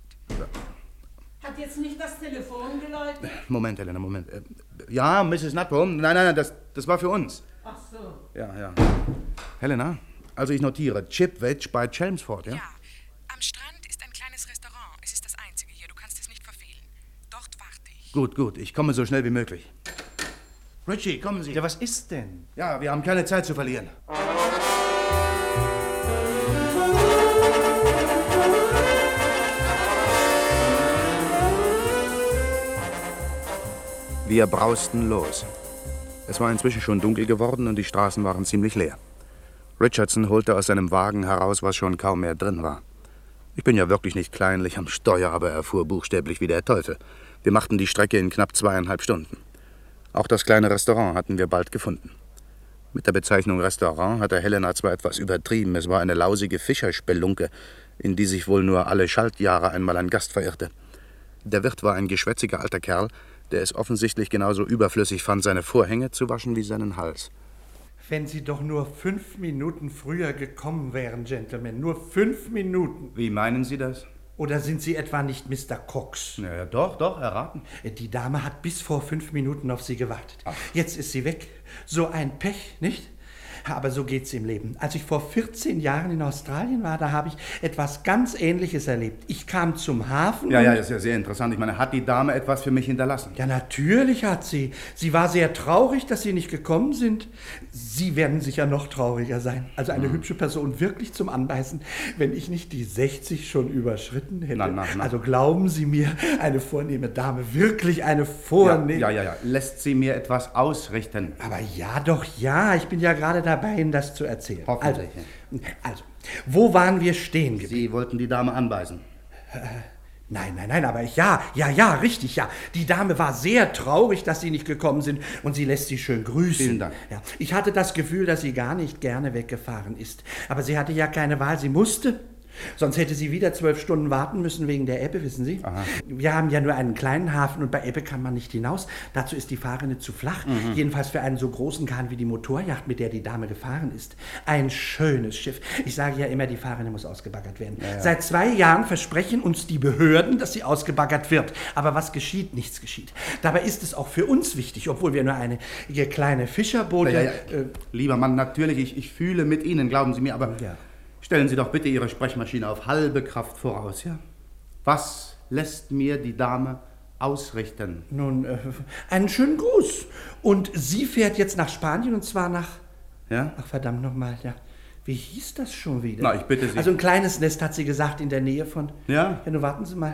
Hat jetzt nicht das Telefon geläutet? Moment, Helena, Moment. Äh, Ja, Mrs. Nutbaum. Nein, nein, nein, das, das war für uns. Ach so. Ja, ja. Helena, also ich notiere. Chipwich bei Chelmsford, ja? Am Strand ist ein kleines Restaurant. Es ist das einzige hier. Du kannst es nicht verfehlen. Dort warte ich. Gut, gut. Ich komme so schnell wie möglich. Richie, kommen Sie. Ja, was ist denn? Ja, wir haben keine Zeit zu verlieren. Wir brausten los. Es war inzwischen schon dunkel geworden und die Straßen waren ziemlich leer. Richardson holte aus seinem Wagen heraus, was schon kaum mehr drin war. Ich bin ja wirklich nicht kleinlich am Steuer, aber er fuhr buchstäblich wie der Teufel. Wir machten die Strecke in knapp zweieinhalb Stunden. Auch das kleine Restaurant hatten wir bald gefunden. Mit der Bezeichnung Restaurant hatte Helena zwar etwas übertrieben, es war eine lausige Fischerspelunke, in die sich wohl nur alle Schaltjahre einmal ein Gast verirrte. Der Wirt war ein geschwätziger alter Kerl, der es offensichtlich genauso überflüssig fand, seine Vorhänge zu waschen wie seinen Hals. Wenn Sie doch nur fünf Minuten früher gekommen wären, Gentlemen. Nur fünf Minuten. Wie meinen Sie das? Oder sind Sie etwa nicht Mr. Cox? Ja, doch, doch, erraten. Die Dame hat bis vor fünf Minuten auf Sie gewartet. Jetzt ist sie weg. So ein Pech, nicht? Aber so geht's im Leben. Als ich vor 14 Jahren in Australien war, da habe ich etwas ganz Ähnliches erlebt. Ich kam zum Hafen. Ja, ja, das ist ja sehr interessant. Ich meine, hat die Dame etwas für mich hinterlassen? Ja, natürlich hat sie. Sie war sehr traurig, dass Sie nicht gekommen sind. Sie werden sicher noch trauriger sein. Also eine hübsche Person wirklich zum Anbeißen, wenn ich nicht die 60 schon überschritten hätte. Na, na, na. Also glauben Sie mir, eine vornehme Dame, wirklich eine vornehme... Ja, ja, ja. Lässt sie mir etwas ausrichten? Aber ja, doch, ja. Ich bin ja gerade dabei, Ihnen das zu erzählen. Also, also, wo waren wir stehen geblieben? Sie wollten die Dame anbeißen. Nein, nein, nein, aber ja, ja, ja, richtig, ja. Die Dame war sehr traurig, dass Sie nicht gekommen sind und sie lässt Sie schön grüßen. Vielen Dank. Ja, ich hatte das Gefühl, dass sie gar nicht gerne weggefahren ist. Aber sie hatte ja keine Wahl, sie musste. Sonst hätte sie wieder zwölf Stunden warten müssen wegen der Ebbe, wissen Sie? Wir haben ja nur einen kleinen Hafen und bei Ebbe kann man nicht hinaus. Dazu ist die Fahrrinne zu flach. Mhm. Jedenfalls für einen so großen Kahn wie die Motorjacht, mit der die Dame gefahren ist. Ein schönes Schiff. Ich sage ja immer, die Fahrrinne muss ausgebaggert werden. ja. Seit zwei Jahren versprechen uns die Behörden, dass sie ausgebaggert wird. Aber was geschieht? Nichts geschieht. Dabei ist es auch für uns wichtig, obwohl wir nur eine kleine Fischerboote... Ja, ja, äh, Lieber Mann, natürlich, ich, ich fühle mit Ihnen, glauben Sie mir, aber stellen Sie doch bitte Ihre Sprechmaschine auf halbe Kraft voraus, ja? Was lässt mir die Dame ausrichten? Nun, äh, einen schönen Gruß. Und sie fährt jetzt nach Spanien und zwar nach. Ja? Ach, verdammt nochmal, ja. Wie hieß das schon wieder? Na, ich bitte Sie. Also ein kleines Nest hat sie gesagt in der Nähe von. Ja? Ja, nun warten Sie mal.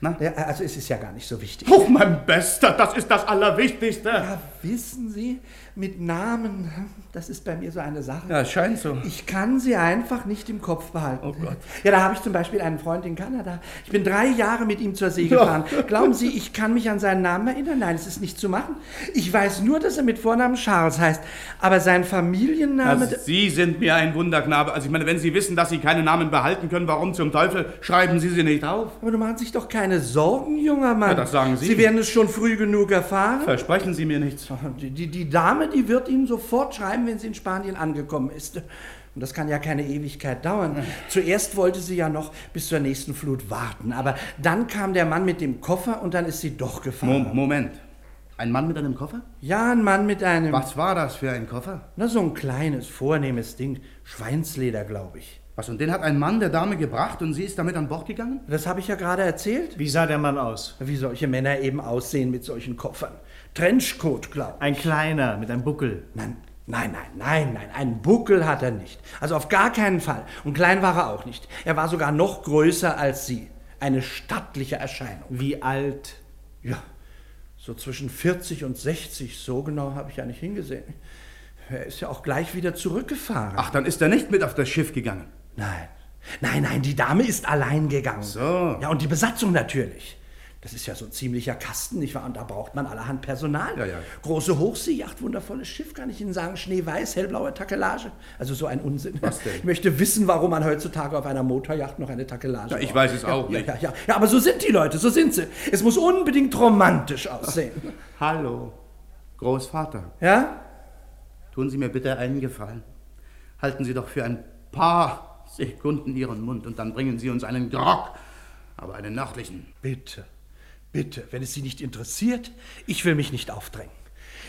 Na? Ja, also es ist ja gar nicht so wichtig. Oh, mein Bester, das ist das Allerwichtigste. Ja, wissen Sie, mit Namen, das ist bei mir so eine Sache. Ja, es scheint so. Ich kann sie einfach nicht im Kopf behalten. Oh Gott. Ja, da habe ich zum Beispiel einen Freund in Kanada. Ich bin drei Jahre mit ihm zur See gefahren. [LAUGHS] Glauben Sie, ich kann mich an seinen Namen erinnern? Nein, es ist nicht zu machen. Ich weiß nur, dass er mit Vornamen Charles heißt. Aber sein Familienname... Also, Sie sind mir ein Wunderknabe. Also ich meine, wenn Sie wissen, dass Sie keine Namen behalten können, warum zum Teufel schreiben Sie sie nicht auf? Aber du machen sich doch keine Sorgen, junger Mann. Ja, das sagen Sie. Sie werden es schon früh genug erfahren. Versprechen Sie mir nichts. Die, die, die Dame, die wird Ihnen sofort schreiben, wenn sie in Spanien angekommen ist. Und das kann ja keine Ewigkeit dauern. Zuerst wollte sie ja noch bis zur nächsten Flut warten. Aber dann kam der Mann mit dem Koffer und dann ist sie doch gefahren. Mo Moment. Ein Mann mit einem Koffer? Ja, ein Mann mit einem... Was war das für ein Koffer? Na, so ein kleines, vornehmes Ding. Schweinsleder, glaube ich. Was, und den hat ein Mann der Dame gebracht und sie ist damit an Bord gegangen? Das habe ich ja gerade erzählt. Wie sah der Mann aus? Wie solche Männer eben aussehen mit solchen Koffern. Trenchcoat, glaube ich. Ein kleiner, mit einem Buckel. Nein, nein, nein, nein, nein. Einen Buckel hat er nicht. Also auf gar keinen Fall. Und klein war er auch nicht. Er war sogar noch größer als Sie. eine stattliche Erscheinung. Wie alt? Ja, so zwischen 40 und 60, so genau habe ich ja nicht hingesehen. Er ist ja auch gleich wieder zurückgefahren. Ach, dann ist er nicht mit auf das Schiff gegangen. Nein. Nein, nein, die Dame ist allein gegangen. So. Ja, und die Besatzung natürlich. Das ist ja so ein ziemlicher Kasten, nicht wahr? Und da braucht man allerhand Personal. Ja, ja. Große Hochseejacht, wundervolles Schiff, kann ich Ihnen sagen. Schneeweiß, hellblaue Takelage. Also so ein Unsinn. Was denn? Ich möchte wissen, warum man heutzutage auf einer Motorjacht noch eine Takelage Ja, ich braucht. weiß es ja, auch nicht. Ja, ja, ja, aber so sind die Leute, so sind sie. Es muss unbedingt romantisch aussehen. [LAUGHS] Hallo, Großvater. Ja? Tun Sie mir bitte einen Gefallen. Halten Sie doch für ein paar Sekunden Ihren Mund und dann bringen Sie uns einen Grog, aber einen nördlichen. Bitte, bitte, wenn es Sie nicht interessiert, ich will mich nicht aufdrängen.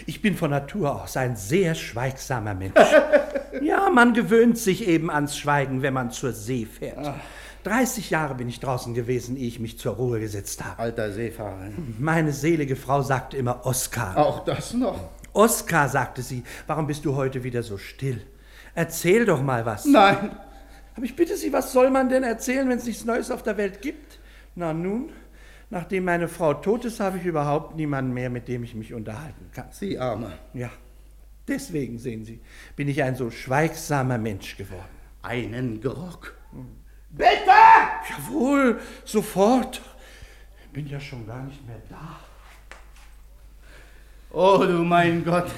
Ich bin von Natur aus ein sehr schweigsamer Mensch. [LAUGHS] ja, man gewöhnt sich eben ans Schweigen, wenn man zur See fährt. 30 Jahre bin ich draußen gewesen, ehe ich mich zur Ruhe gesetzt habe. Alter Seefahrer. Meine selige Frau sagte immer Oskar. Auch das noch? Oskar, sagte sie, warum bist du heute wieder so still? Erzähl doch mal was. Nein. Aber ich bitte Sie, was soll man denn erzählen, wenn es nichts Neues auf der Welt gibt? Na nun, nachdem meine Frau tot ist, habe ich überhaupt niemanden mehr, mit dem ich mich unterhalten kann. Sie Arme. Ja, deswegen, sehen Sie, bin ich ein so schweigsamer Mensch geworden. Einen Grog. Bitte! Jawohl, sofort. Bin ja schon gar nicht mehr da. Oh du mein Gott.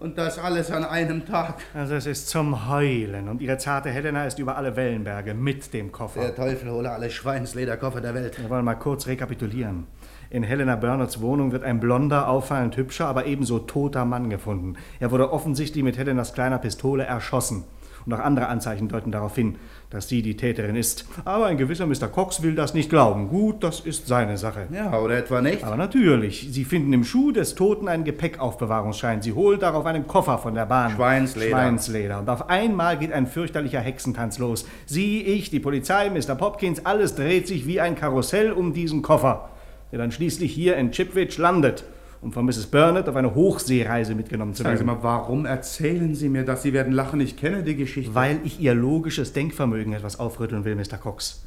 Und das alles an einem Tag. Also es ist zum Heulen und ihre zarte Helena ist über alle Wellenberge mit dem Koffer. Der Teufel hole alle Schweinslederkoffer der Welt. Wir wollen mal kurz rekapitulieren. In Helena Bernards Wohnung wird ein blonder, auffallend hübscher, aber ebenso toter Mann gefunden. Er wurde offensichtlich mit Helenas kleiner Pistole erschossen. Und auch andere Anzeichen deuten darauf hin, dass sie die Täterin ist. Aber ein gewisser Mr. Cox will das nicht glauben. Gut, das ist seine Sache. Ja, oder etwa nicht? Aber natürlich. Sie finden im Schuh des Toten einen Gepäckaufbewahrungsschein. Sie holt darauf einen Koffer von der Bahn. Schweinsleder. Schweinsleder. Und auf einmal geht ein fürchterlicher Hexentanz los. Sie, ich, die Polizei, Mr. Popkins, alles dreht sich wie ein Karussell um diesen Koffer, der dann schließlich hier in Chipwich landet, um von Mrs. Burnett auf eine Hochseereise mitgenommen zu Sagen Sie werden. mal, warum erzählen Sie mir das? Sie werden lachen, ich kenne die Geschichte. Weil ich Ihr logisches Denkvermögen etwas aufrütteln will, Mr. Cox.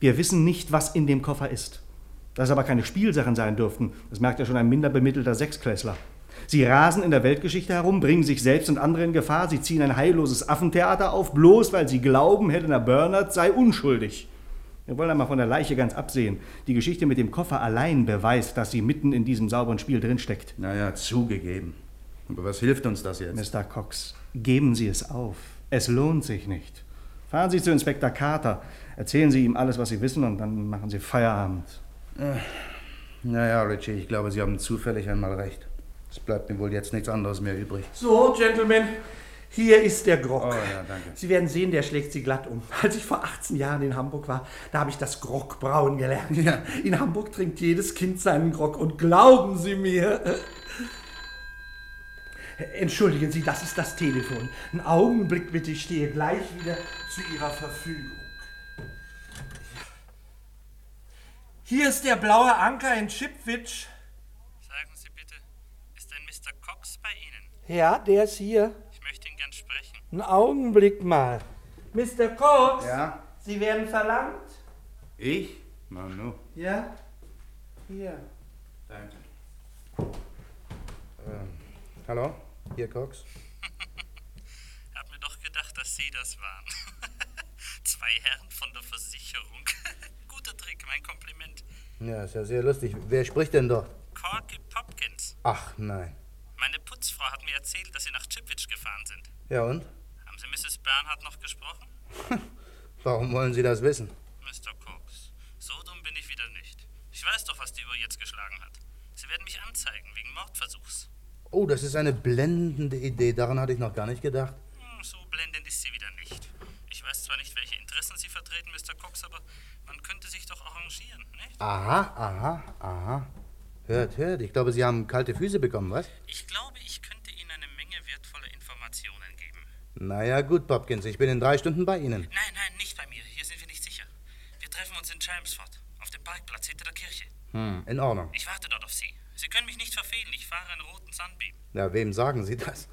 Wir wissen nicht, was in dem Koffer ist. Dass aber keine Spielsachen sein dürften, das merkt ja schon ein minder bemittelter Sechsklässler. Sie rasen in der Weltgeschichte herum, bringen sich selbst und andere in Gefahr, sie ziehen ein heilloses Affentheater auf, bloß weil sie glauben, Helena Bernard sei unschuldig. Wir wollen einmal von der Leiche ganz absehen. Die Geschichte mit dem Koffer allein beweist, dass sie mitten in diesem sauberen Spiel drinsteckt. Naja, zugegeben. Aber was hilft uns das jetzt? Mr. Cox, geben Sie es auf. Es lohnt sich nicht. Fahren Sie zu Inspektor Carter, erzählen Sie ihm alles, was Sie wissen, und dann machen Sie Feierabend. Äh, naja, Richie, ich glaube, Sie haben zufällig einmal recht. Es bleibt mir wohl jetzt nichts anderes mehr übrig. So, Gentlemen, hier ist der Grog. Oh ja. Sie werden sehen, der schlägt Sie glatt um. [LAUGHS] Als ich vor 18 Jahren in Hamburg war, da habe ich das Grog brauen gelernt. Ja. In Hamburg trinkt jedes Kind seinen Grog und glauben Sie mir. Entschuldigen Sie, das ist das Telefon. Einen Augenblick bitte, ich stehe gleich wieder zu Ihrer Verfügung. Hier ist der blaue Anker in Chipwich. Sagen Sie bitte, ist ein Mr. Cox bei Ihnen? Ja, der ist hier. Ich möchte ihn gern sprechen. Einen Augenblick mal. Mr. Cox? Ja? Sie werden verlangt? Ich? Manu. Ja? Hier. Danke. Ähm, hallo? Hier, Cox? [LAUGHS] Hab mir doch gedacht, dass Sie das waren. [LAUGHS] Zwei Herren von der Versicherung. [LAUGHS] Guter Trick, mein Kompliment. Ja, ist ja sehr lustig. Wer spricht denn dort? Corky Popkins. Ach, nein. Meine Putzfrau hat mir erzählt, dass Sie nach Chipwich gefahren sind. Ja, und? Haben Sie Mrs. Bernhardt noch gesprochen? Warum wollen Sie das wissen? Mr. Cox, so dumm bin ich wieder nicht. Ich weiß doch, was die Uhr jetzt geschlagen hat. Sie werden mich anzeigen, wegen Mordversuchs. Oh, das ist eine blendende Idee. Daran hatte ich noch gar nicht gedacht. Hm, so blendend ist sie wieder nicht. Ich weiß zwar nicht, welche Interessen Sie vertreten, Mr. Cox, aber man könnte sich doch arrangieren, nicht? Aha, aha, aha. Hört, hört. Ich glaube, Sie haben kalte Füße bekommen, was? Ich glaube, ich könnte Ihnen eine Menge wertvoller Informationen geben. Naja, gut, Popkins. Ich bin in drei Stunden bei Ihnen. Nein, nein, nicht bei mir. Hier sind wir nicht sicher. Wir treffen uns in Chelmsford, auf dem Parkplatz hinter der Kirche. Hm, in Ordnung. Ich warte dort auf Sie. Sie können mich nicht verfehlen. Ich fahre einen roten Sunbeam. Ja, wem sagen Sie das?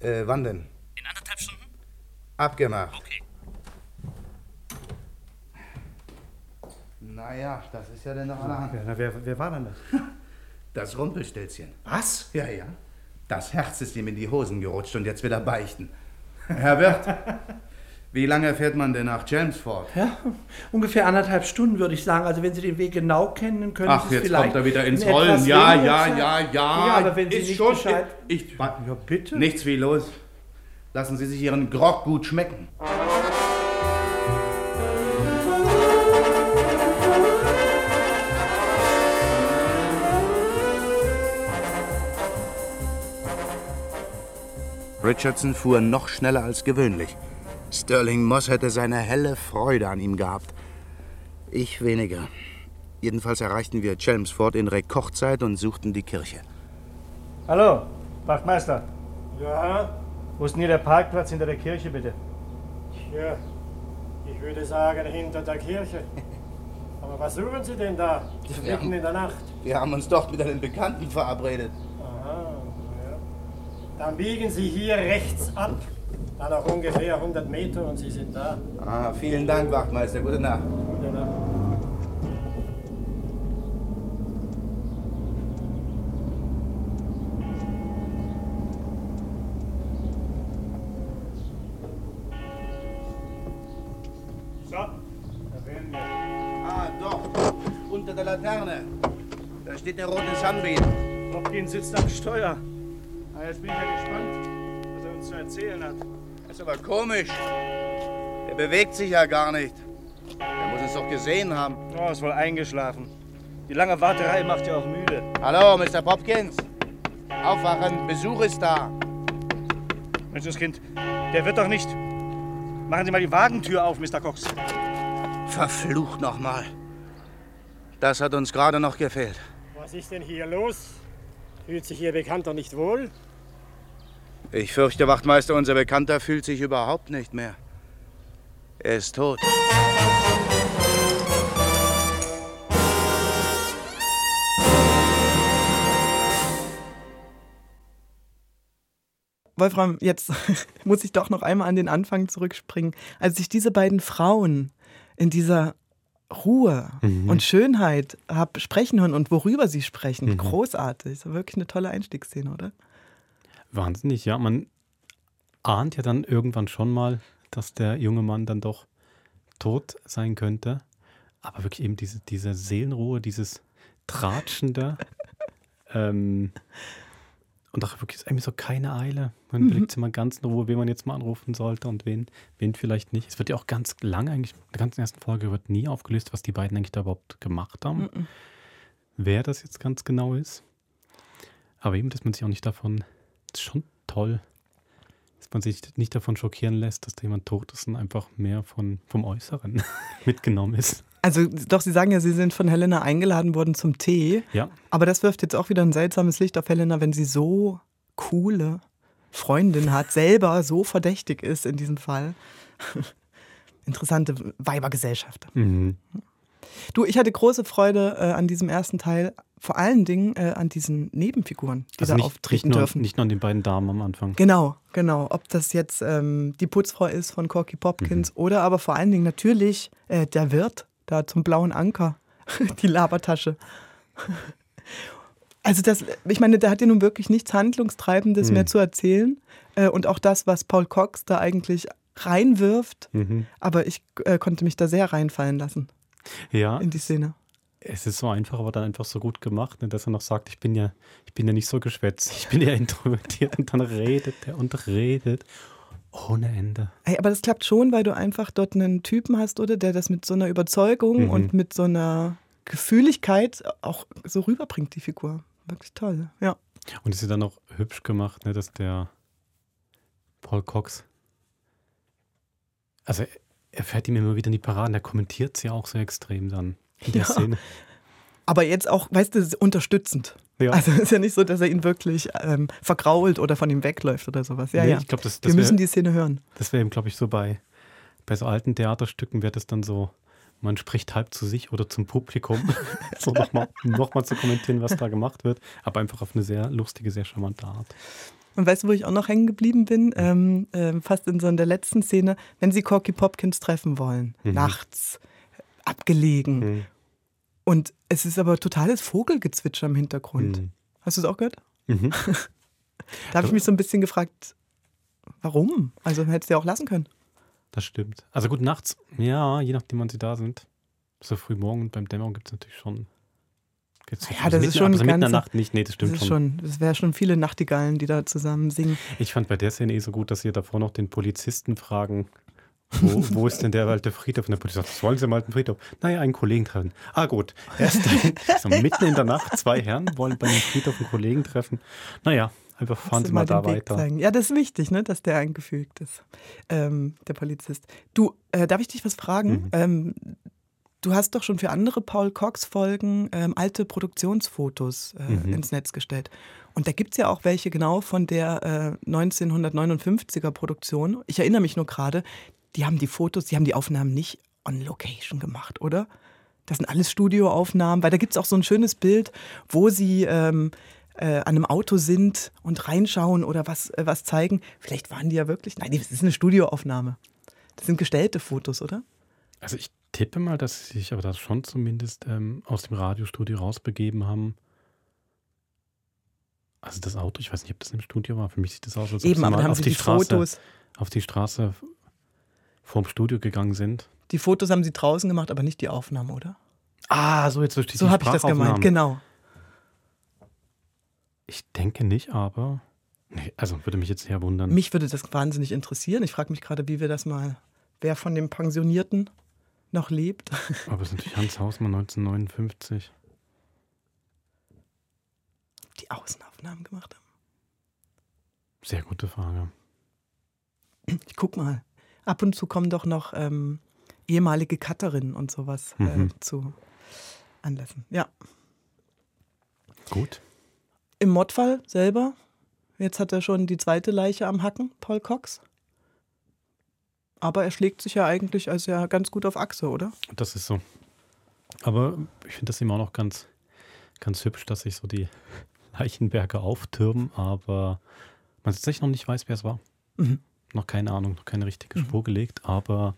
Äh, wann denn? In anderthalb Stunden? Abgemacht. Okay. Naja, das ist ja dann noch allerhand. Ja, na, wer, wer war denn das? Das Rumpelstilzchen. Was? Ja, ja. Das Herz ist ihm in die Hosen gerutscht und jetzt will er beichten. Herr Wirt, [LAUGHS] wie lange fährt man denn nach Chelmsford? Ja, ungefähr anderthalb Stunden würde ich sagen. Also wenn Sie den Weg genau kennen, dann können Ach, Sie es jetzt vielleicht kommt er wieder ins in etwas Rollen. Ja, ja, ja, ja. Ja, aber wenn Sie ist nicht Bescheid... Ich, ich, Ja, bitte. Nichts wie los. Lassen Sie sich Ihren Grog gut schmecken. Richardson fuhr noch schneller als gewöhnlich. Sterling Moss hätte seine helle Freude an ihm gehabt. Ich weniger. Jedenfalls erreichten wir Chelmsford in Rekordzeit und suchten die Kirche. Hallo, Wachtmeister. Ja, Wo ist denn hier der Parkplatz hinter der Kirche, bitte? ja, ich würde sagen hinter der Kirche. [LAUGHS] Aber was suchen Sie denn da? Wir Mitten haben- in der Nacht. Wir haben uns dort mit einem Bekannten verabredet. Aha, ja. Dann biegen Sie hier rechts ab. Dann noch ungefähr 100 Meter und Sie sind da. Ah, vielen Dank, Wachtmeister. Gute Nacht. Gute Nacht. So, da wären wir. Ah, doch. Unter der Laterne. Da steht der rote Sunbeam. Hopkins sitzt am Steuer. Ah, jetzt bin ich ja gespannt, was er uns zu erzählen hat. Das ist aber komisch. Der bewegt sich ja gar nicht. Der muss es doch gesehen haben. Oh, ist wohl eingeschlafen. Die lange Warterei macht ja auch müde. Hallo, Mr. Popkins. Aufwachen, Besuch ist da. Menschenskind, der wird doch nicht. Machen Sie mal die Wagentür auf, Mr. Cox. Verflucht nochmal. Das hat uns gerade noch gefehlt. Was ist denn hier los? Fühlt sich Ihr Bekannter nicht wohl? Ich fürchte, Wachtmeister, unser Bekannter fühlt sich überhaupt nicht mehr. Er ist tot. Wolfram, jetzt [LAUGHS] muss ich doch noch einmal an den Anfang zurückspringen. Als ich diese beiden Frauen in dieser Ruhe Mhm. und Schönheit habe sprechen hören und worüber sie sprechen, Mhm. großartig. Das ist wirklich eine tolle Einstiegsszene, oder? Wahnsinnig, ja. Man ahnt ja dann irgendwann schon mal, dass der junge Mann dann doch tot sein könnte. Aber wirklich eben diese, diese Seelenruhe, dieses Tratschende. [LAUGHS] ähm, und auch wirklich irgendwie so keine Eile. Man Mhm. überlegt sich mal ganz in Ruhe, wen man jetzt mal anrufen sollte und wen, wen vielleicht nicht. Es wird ja auch ganz lang eigentlich, in der ganzen ersten Folge wird nie aufgelöst, was die beiden eigentlich da überhaupt gemacht haben. Mhm. Wer das jetzt ganz genau ist. Aber eben, dass man sich auch nicht davon, ist schon toll, dass man sich nicht davon schockieren lässt, dass da jemand tot ist und einfach mehr von, vom Äußeren [LAUGHS] mitgenommen ist. Also doch, Sie sagen ja, Sie sind von Helena eingeladen worden zum Tee. Ja. Aber das wirft jetzt auch wieder ein seltsames Licht auf Helena, wenn sie so coole Freundin hat, selber so verdächtig ist in diesem Fall. [LAUGHS] Interessante Weibergesellschaft. Mhm. Du, ich hatte große Freude äh, an diesem ersten Teil, vor allen Dingen äh, an diesen Nebenfiguren, die Also da nicht, auftreten nicht, nur, dürfen. nicht nur an den beiden Damen am Anfang. Genau, genau. Ob das jetzt ähm, die Putzfrau ist von Corky Popkins oder aber vor allen Dingen natürlich äh, der Wirt da zum blauen Anker, [LAUGHS] die Labertasche. [LAUGHS] Also das, ich meine, der hat ja nun wirklich nichts Handlungstreibendes Mhm. mehr zu erzählen. Äh, und auch das, was Paul Cox da eigentlich reinwirft. Mhm. Aber ich äh, konnte mich da sehr reinfallen lassen Ja. in die Szene. Es ist so einfach, aber dann einfach so gut gemacht, ne, dass er noch sagt, ich bin ja, ich bin ja nicht so geschwätzt, ich bin ja [LAUGHS] introvertiert und dann redet er und redet ohne Ende. Ey, aber das klappt schon, weil du einfach dort einen Typen hast, oder? Der das mit so einer Überzeugung Mhm. und mit so einer Gefühligkeit auch so rüberbringt, die Figur. Wirklich toll, ja. Und es ist dann auch hübsch gemacht, ne, dass der Paul Cox, also er- fährt ihm immer wieder in die Paraden, er kommentiert sie auch so extrem dann in der Ja. Szene. Aber jetzt auch, weißt du, unterstützend. Ja. Also es ist ja nicht so, dass er ihn wirklich ähm, vergrault oder von ihm wegläuft oder sowas. Ja, Nee, ja. ich glaub, das- Wir das müssen wär- die Szene hören. Das wäre eben, glaube ich, so bei, bei so alten Theaterstücken wird es dann so, man spricht halb zu sich oder zum Publikum, [LAUGHS] [LAUGHS] so nochmal noch mal zu kommentieren, was da gemacht wird, aber einfach auf eine sehr lustige, sehr charmante Art. Und weißt du, wo ich auch noch hängen geblieben bin? Ähm, ähm, fast in so in der letzten Szene, wenn sie Corky Popkins treffen wollen, Mhm. nachts, abgelegen. Mhm. Und es ist aber totales Vogelgezwitscher im Hintergrund. Mhm. Hast du es auch gehört? Mhm. [LAUGHS] Da habe ich mich so ein bisschen gefragt, warum? Also hättest du ja auch lassen können. Das stimmt. Also gut, nachts, ja, je nachdem, wann sie da sind. So früh morgen und beim Dämmerung gibt es natürlich schon. Gibt's Ja, das ist schon also mitten in der ganze- Nacht nicht. Nee, das stimmt das schon. Das wäre schon viele Nachtigallen, die da zusammen singen. Ich fand bei der Szene eh so gut, dass sie davor noch den Polizisten fragen, wo, wo ist denn der alte Friedhof? Und der Polizist sagt, was wollen Sie am alten Friedhof? Naja, einen Kollegen treffen. Ah gut, erst [LAUGHS] so mitten in der Nacht, zwei Herren wollen bei dem Friedhof einen Kollegen treffen. Naja, einfach fahren Sie mal da Weg weiter. zeigen. Ja, das ist wichtig, ne, dass der eingefügt ist, ähm, der Polizist. Du, äh, darf ich dich was fragen? Mhm. Ähm, du hast doch schon für andere Paul Cox-Folgen ähm, alte Produktionsfotos äh, Mhm. ins Netz gestellt. Und da gibt es ja auch welche genau von der äh, 1959er Produktion. Ich erinnere mich nur gerade, die haben die Fotos, die haben die Aufnahmen nicht on Location gemacht, oder? Das sind alles Studioaufnahmen, weil da gibt es auch so ein schönes Bild, wo sie ähm, äh, an einem Auto sind und reinschauen oder was, äh, was zeigen. Vielleicht waren die ja wirklich. Nein, das ist eine Studioaufnahme. Das sind gestellte Fotos, oder? Also ich tippe mal, dass sie sich aber das schon zumindest ähm, aus dem Radiostudio rausbegeben haben. Also das Auto, ich weiß nicht, ob das im Studio war. Für mich sieht das aus, als ob Eben, aber haben auf sie die, die Straße, Fotos- auf die Straße vorm Studio gegangen sind. Die Fotos haben sie draußen gemacht, aber nicht die Aufnahmen, oder? Ah, so jetzt durch die So habe ich das gemeint, genau. Ich denke nicht, aber nee, also würde mich jetzt sehr wundern. Mich würde das wahnsinnig interessieren. Ich frage mich gerade, wie wir das mal, wer von dem Pensionierten noch lebt. [LAUGHS] aber es ist natürlich Hans Hausmann 1959. Die Außenaufnahmen gemacht haben. Sehr gute Frage. Ich guck mal. Ab und zu kommen doch noch ähm, ehemalige Cutterinnen und sowas äh, Mhm. zu Anlässen. Ja. Gut. Im Mordfall selber, jetzt hat er schon die zweite Leiche am Hacken, Paul Cox. Aber er schlägt sich ja eigentlich als ja ganz gut auf Achse, oder? Das ist so. Aber ich finde das immer auch noch ganz, ganz hübsch, dass sich so die Leichenberge auftürmen, aber man tatsächlich noch nicht weiß, wer es war. Mhm. Noch keine Ahnung, noch keine richtige Spur gelegt, aber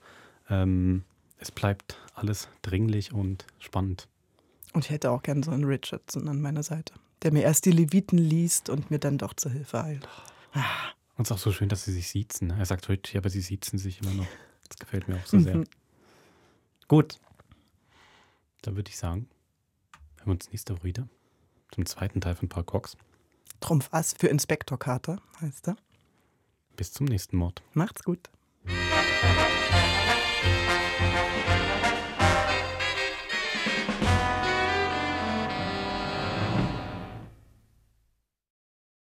ähm, es bleibt alles dringlich und spannend. Und ich hätte auch gern so einen Richardson an meiner Seite, der mir erst die Leviten liest und mir dann doch zur Hilfe eilt. Und es ist auch so schön, dass sie sich siezen. Er sagt heute, aber sie siezen sich immer noch. Das gefällt mir auch so sehr. Mhm. Gut. Dann würde ich sagen, hören wir uns nächste Woche wieder zum zweiten Teil von Paul Cox. Trumpf Ass für Inspektor Carter heißt er. Bis zum nächsten Mord. Macht's gut.